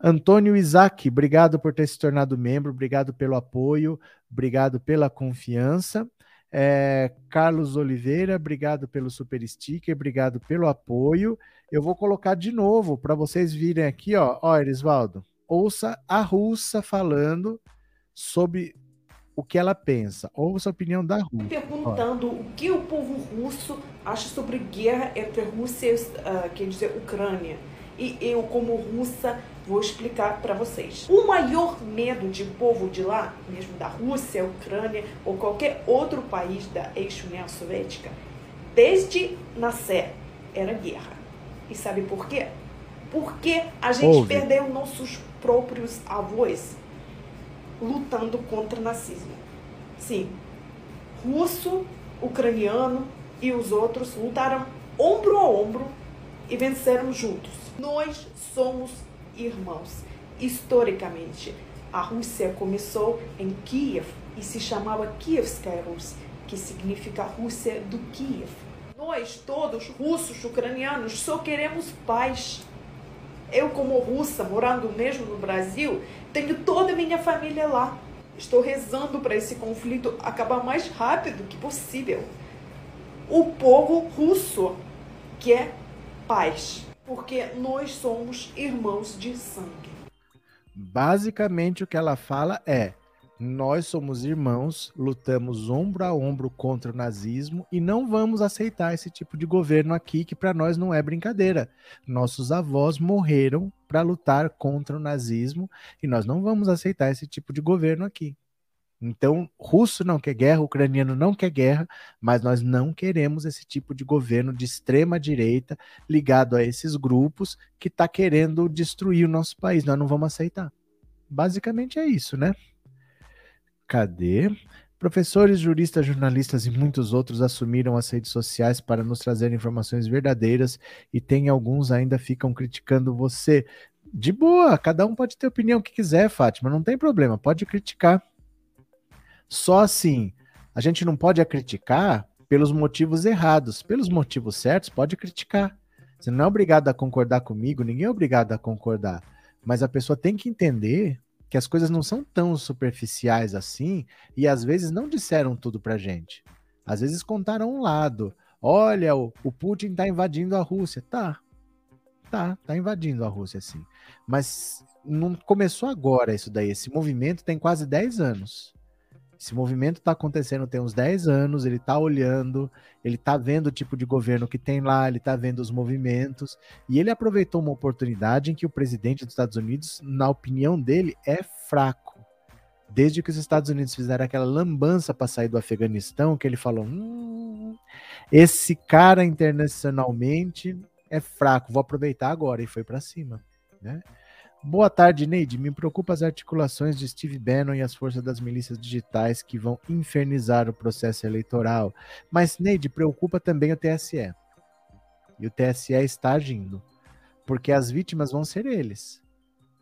Antônio Isaac, obrigado por ter se tornado membro, obrigado pelo apoio, obrigado pela confiança. É, Carlos Oliveira, obrigado pelo super sticker, obrigado pelo apoio. Eu vou colocar de novo para vocês virem aqui, ó. Ó, Erisvaldo, ouça a russa falando sobre o que ela pensa. Ouça a opinião da Rússia. Perguntando ó. o que o povo russo acha sobre guerra entre Rússia e, uh, quer dizer, Ucrânia. E eu, como russa, Vou explicar para vocês. O maior medo de povo de lá, mesmo da Rússia, Ucrânia ou qualquer outro país da ex-União Soviética, desde nascer, era guerra. E sabe por quê? Porque a gente Ouve. perdeu nossos próprios avós lutando contra o nazismo. Sim, russo, ucraniano e os outros lutaram ombro a ombro e venceram juntos. Nós somos irmãos. Historicamente, A Rússia começou em Kiev e se chamava Kievskaya Rus, que significa Rússia do Kiev. Nós, todos, russos, ucranianos, só queremos paz. Eu, como russa, morando mesmo no Brasil, tenho toda a minha família lá. Estou rezando para esse conflito acabar mais rápido que possível. O povo russo quer paz, porque nós somos irmãos de sangue. Basicamente, o que ela fala é: nós somos irmãos, lutamos ombro a ombro contra o nazismo e não vamos aceitar esse tipo de governo aqui, que para nós não é brincadeira. Nossos avós morreram para lutar contra o nazismo e nós não vamos aceitar esse tipo de governo aqui. Então, russo não quer guerra, ucraniano não quer guerra, mas nós não queremos esse tipo de governo de extrema direita ligado a esses grupos que está querendo destruir o nosso país. Nós não vamos aceitar. Basicamente é isso, né? Cadê? Professores, juristas, jornalistas e muitos outros assumiram as redes sociais para nos trazer informações verdadeiras e tem alguns ainda ficam criticando você. De boa, cada um pode ter opinião que quiser, Fátima, não tem problema, pode criticar. Só assim, a gente não pode criticar pelos motivos errados, pelos motivos certos, pode criticar. Você não é obrigado a concordar comigo, ninguém é obrigado a concordar, mas a pessoa tem que entender que as coisas não são tão superficiais assim e às vezes não disseram tudo pra gente. Às vezes contaram um lado. Olha, o, o Putin está invadindo a Rússia. Tá. Tá, tá invadindo a Rússia, sim. Mas não começou agora isso daí. Esse movimento tem quase 10 anos. Esse movimento está acontecendo tem uns 10 anos, ele está olhando, ele está vendo o tipo de governo que tem lá, ele está vendo os movimentos, e ele aproveitou uma oportunidade em que o presidente dos Estados Unidos, na opinião dele, é fraco. Desde que os Estados Unidos fizeram aquela lambança para sair do Afeganistão, que ele falou: hum, esse cara internacionalmente é fraco, vou aproveitar agora, e foi para cima. Né? Boa tarde, Neide. Me preocupa as articulações de Steve Bannon e as forças das milícias digitais que vão infernizar o processo eleitoral. Mas, Neide, preocupa também o TSE. E o TSE está agindo. Porque as vítimas vão ser eles.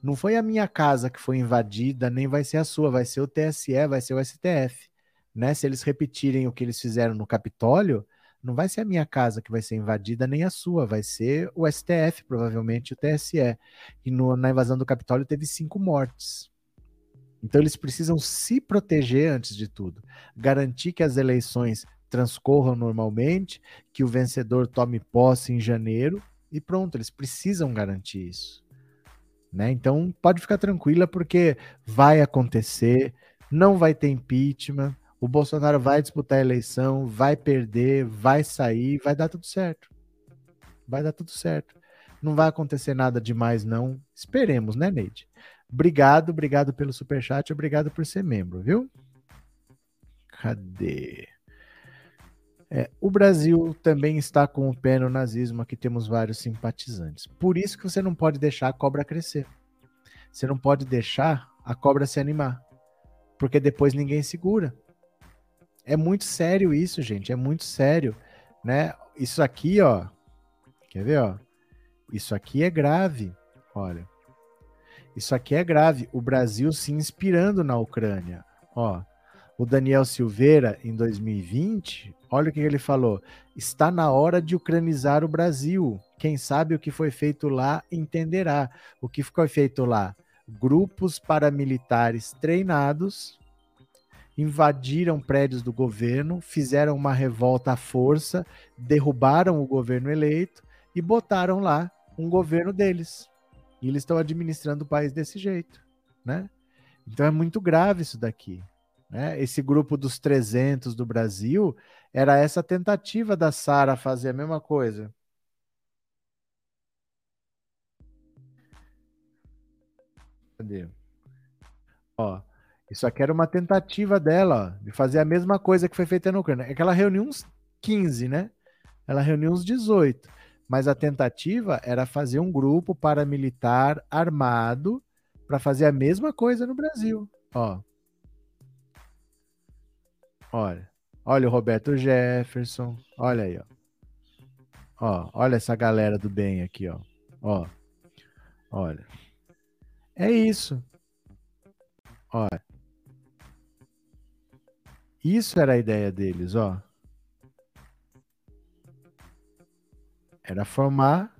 Não foi a minha casa que foi invadida, nem vai ser a sua, vai ser o TSE, vai ser o STF. Né? Se eles repetirem o que eles fizeram no Capitólio, não vai ser a minha casa que vai ser invadida, nem a sua, vai ser o STF, provavelmente o TSE. E no, na invasão do Capitólio teve cinco mortes. Então eles precisam se proteger antes de tudo, garantir que as eleições transcorram normalmente, que o vencedor tome posse em janeiro e pronto, eles precisam garantir isso. Né? Então pode ficar tranquila porque vai acontecer, não vai ter impeachment, o Bolsonaro vai disputar a eleição, vai perder, vai sair, vai dar tudo certo. Vai dar tudo certo. Não vai acontecer nada demais, não. Esperemos, né, Neide? Obrigado, obrigado pelo superchat, obrigado por ser membro, viu? Cadê? É, o Brasil também está com o pé no nazismo, aqui temos vários simpatizantes. Por isso que você não pode deixar a cobra crescer. Você não pode deixar a cobra se animar. Porque depois ninguém segura. É muito sério isso, gente. É muito sério, né? Isso aqui, ó. Quer ver, ó? Isso aqui é grave. Olha. Isso aqui é grave. O Brasil se inspirando na Ucrânia. Ó. O Daniel Silveira, em 2020, olha o que ele falou. Está na hora de ucranizar o Brasil. Quem sabe o que foi feito lá entenderá. O que foi feito lá? Grupos paramilitares treinados invadiram prédios do governo, fizeram uma revolta à força, derrubaram o governo eleito e botaram lá um governo deles. E eles estão administrando o país desse jeito, né? Então é muito grave isso daqui. Né? Esse grupo dos 300 do Brasil era essa tentativa da Sara fazer a mesma coisa. Cadê? Ó, isso aqui era uma tentativa dela ó, de fazer a mesma coisa que foi feita na Ucrânia. É que ela reuniu uns 15, né? Ela reuniu uns 18. Mas a tentativa era fazer um grupo paramilitar armado para fazer a mesma coisa no Brasil. Ó. Olha. Olha o Roberto Jefferson. Olha aí, ó. Ó, olha essa galera do bem aqui, ó. Ó. Olha. É isso. Olha. Isso era a ideia deles, ó. Era formar.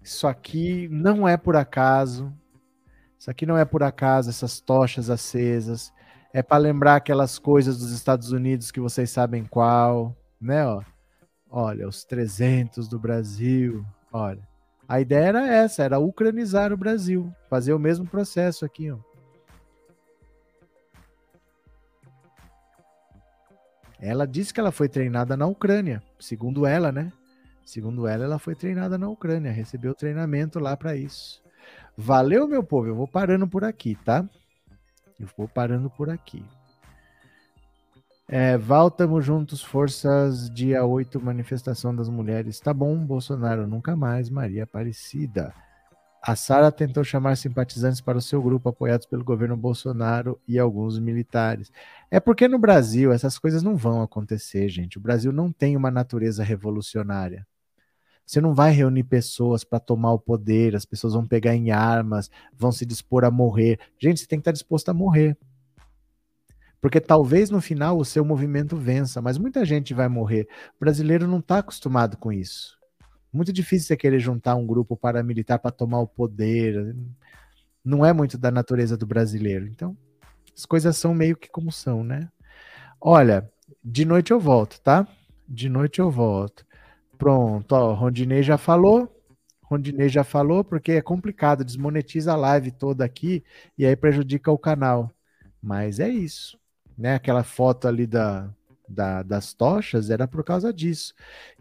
Isso aqui não é por acaso. Isso aqui não é por acaso, essas tochas acesas. É para lembrar aquelas coisas dos Estados Unidos que vocês sabem qual, né? Ó. Olha, os 300 do Brasil. Olha, a ideia era essa, era ucranizar o Brasil, fazer o mesmo processo aqui, ó. Ela disse que ela foi treinada na Ucrânia, segundo ela, né? Segundo ela, ela foi treinada na Ucrânia, recebeu treinamento lá para isso. Valeu, meu povo. Eu vou parando por aqui, tá? Eu vou parando por aqui. É, voltamos juntos, forças, dia 8, manifestação das mulheres. Tá bom, Bolsonaro, nunca mais, Maria Aparecida. A Sara tentou chamar simpatizantes para o seu grupo, apoiados pelo governo Bolsonaro e alguns militares. É porque no Brasil essas coisas não vão acontecer, gente. O Brasil não tem uma natureza revolucionária. Você não vai reunir pessoas para tomar o poder, as pessoas vão pegar em armas, vão se dispor a morrer. Gente, você tem que estar disposto a morrer. Porque talvez no final o seu movimento vença, mas muita gente vai morrer. O brasileiro não está acostumado com isso. Muito difícil você querer juntar um grupo paramilitar para tomar o poder. Não é muito da natureza do brasileiro. Então, as coisas são meio que como são, né? Olha, de noite eu volto, tá? De noite eu volto. Pronto, ó, Rondinei já falou. Rondinei já falou, porque é complicado, desmonetiza a live toda aqui e aí prejudica o canal. Mas é isso. Né? Aquela foto ali da, da, das tochas era por causa disso.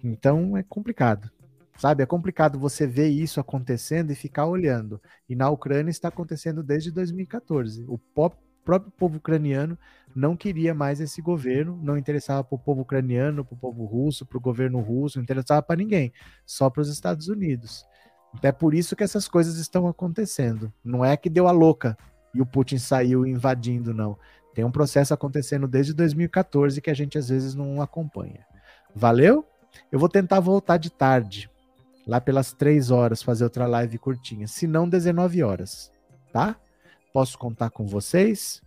Então é complicado. Sabe, é complicado você ver isso acontecendo e ficar olhando. E na Ucrânia está acontecendo desde 2014. O próprio povo ucraniano não queria mais esse governo, não interessava para o povo ucraniano, para o povo russo, para o governo russo, não interessava para ninguém, só para os Estados Unidos. Então é por isso que essas coisas estão acontecendo. Não é que deu a louca e o Putin saiu invadindo, não. Tem um processo acontecendo desde 2014 que a gente às vezes não acompanha. Valeu? Eu vou tentar voltar de tarde, lá pelas 3 horas, fazer outra live curtinha, se não 19 horas, tá? Posso contar com vocês?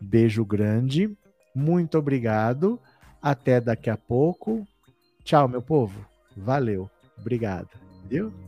Beijo grande. Muito obrigado. Até daqui a pouco. Tchau, meu povo. Valeu. Obrigado. Viu?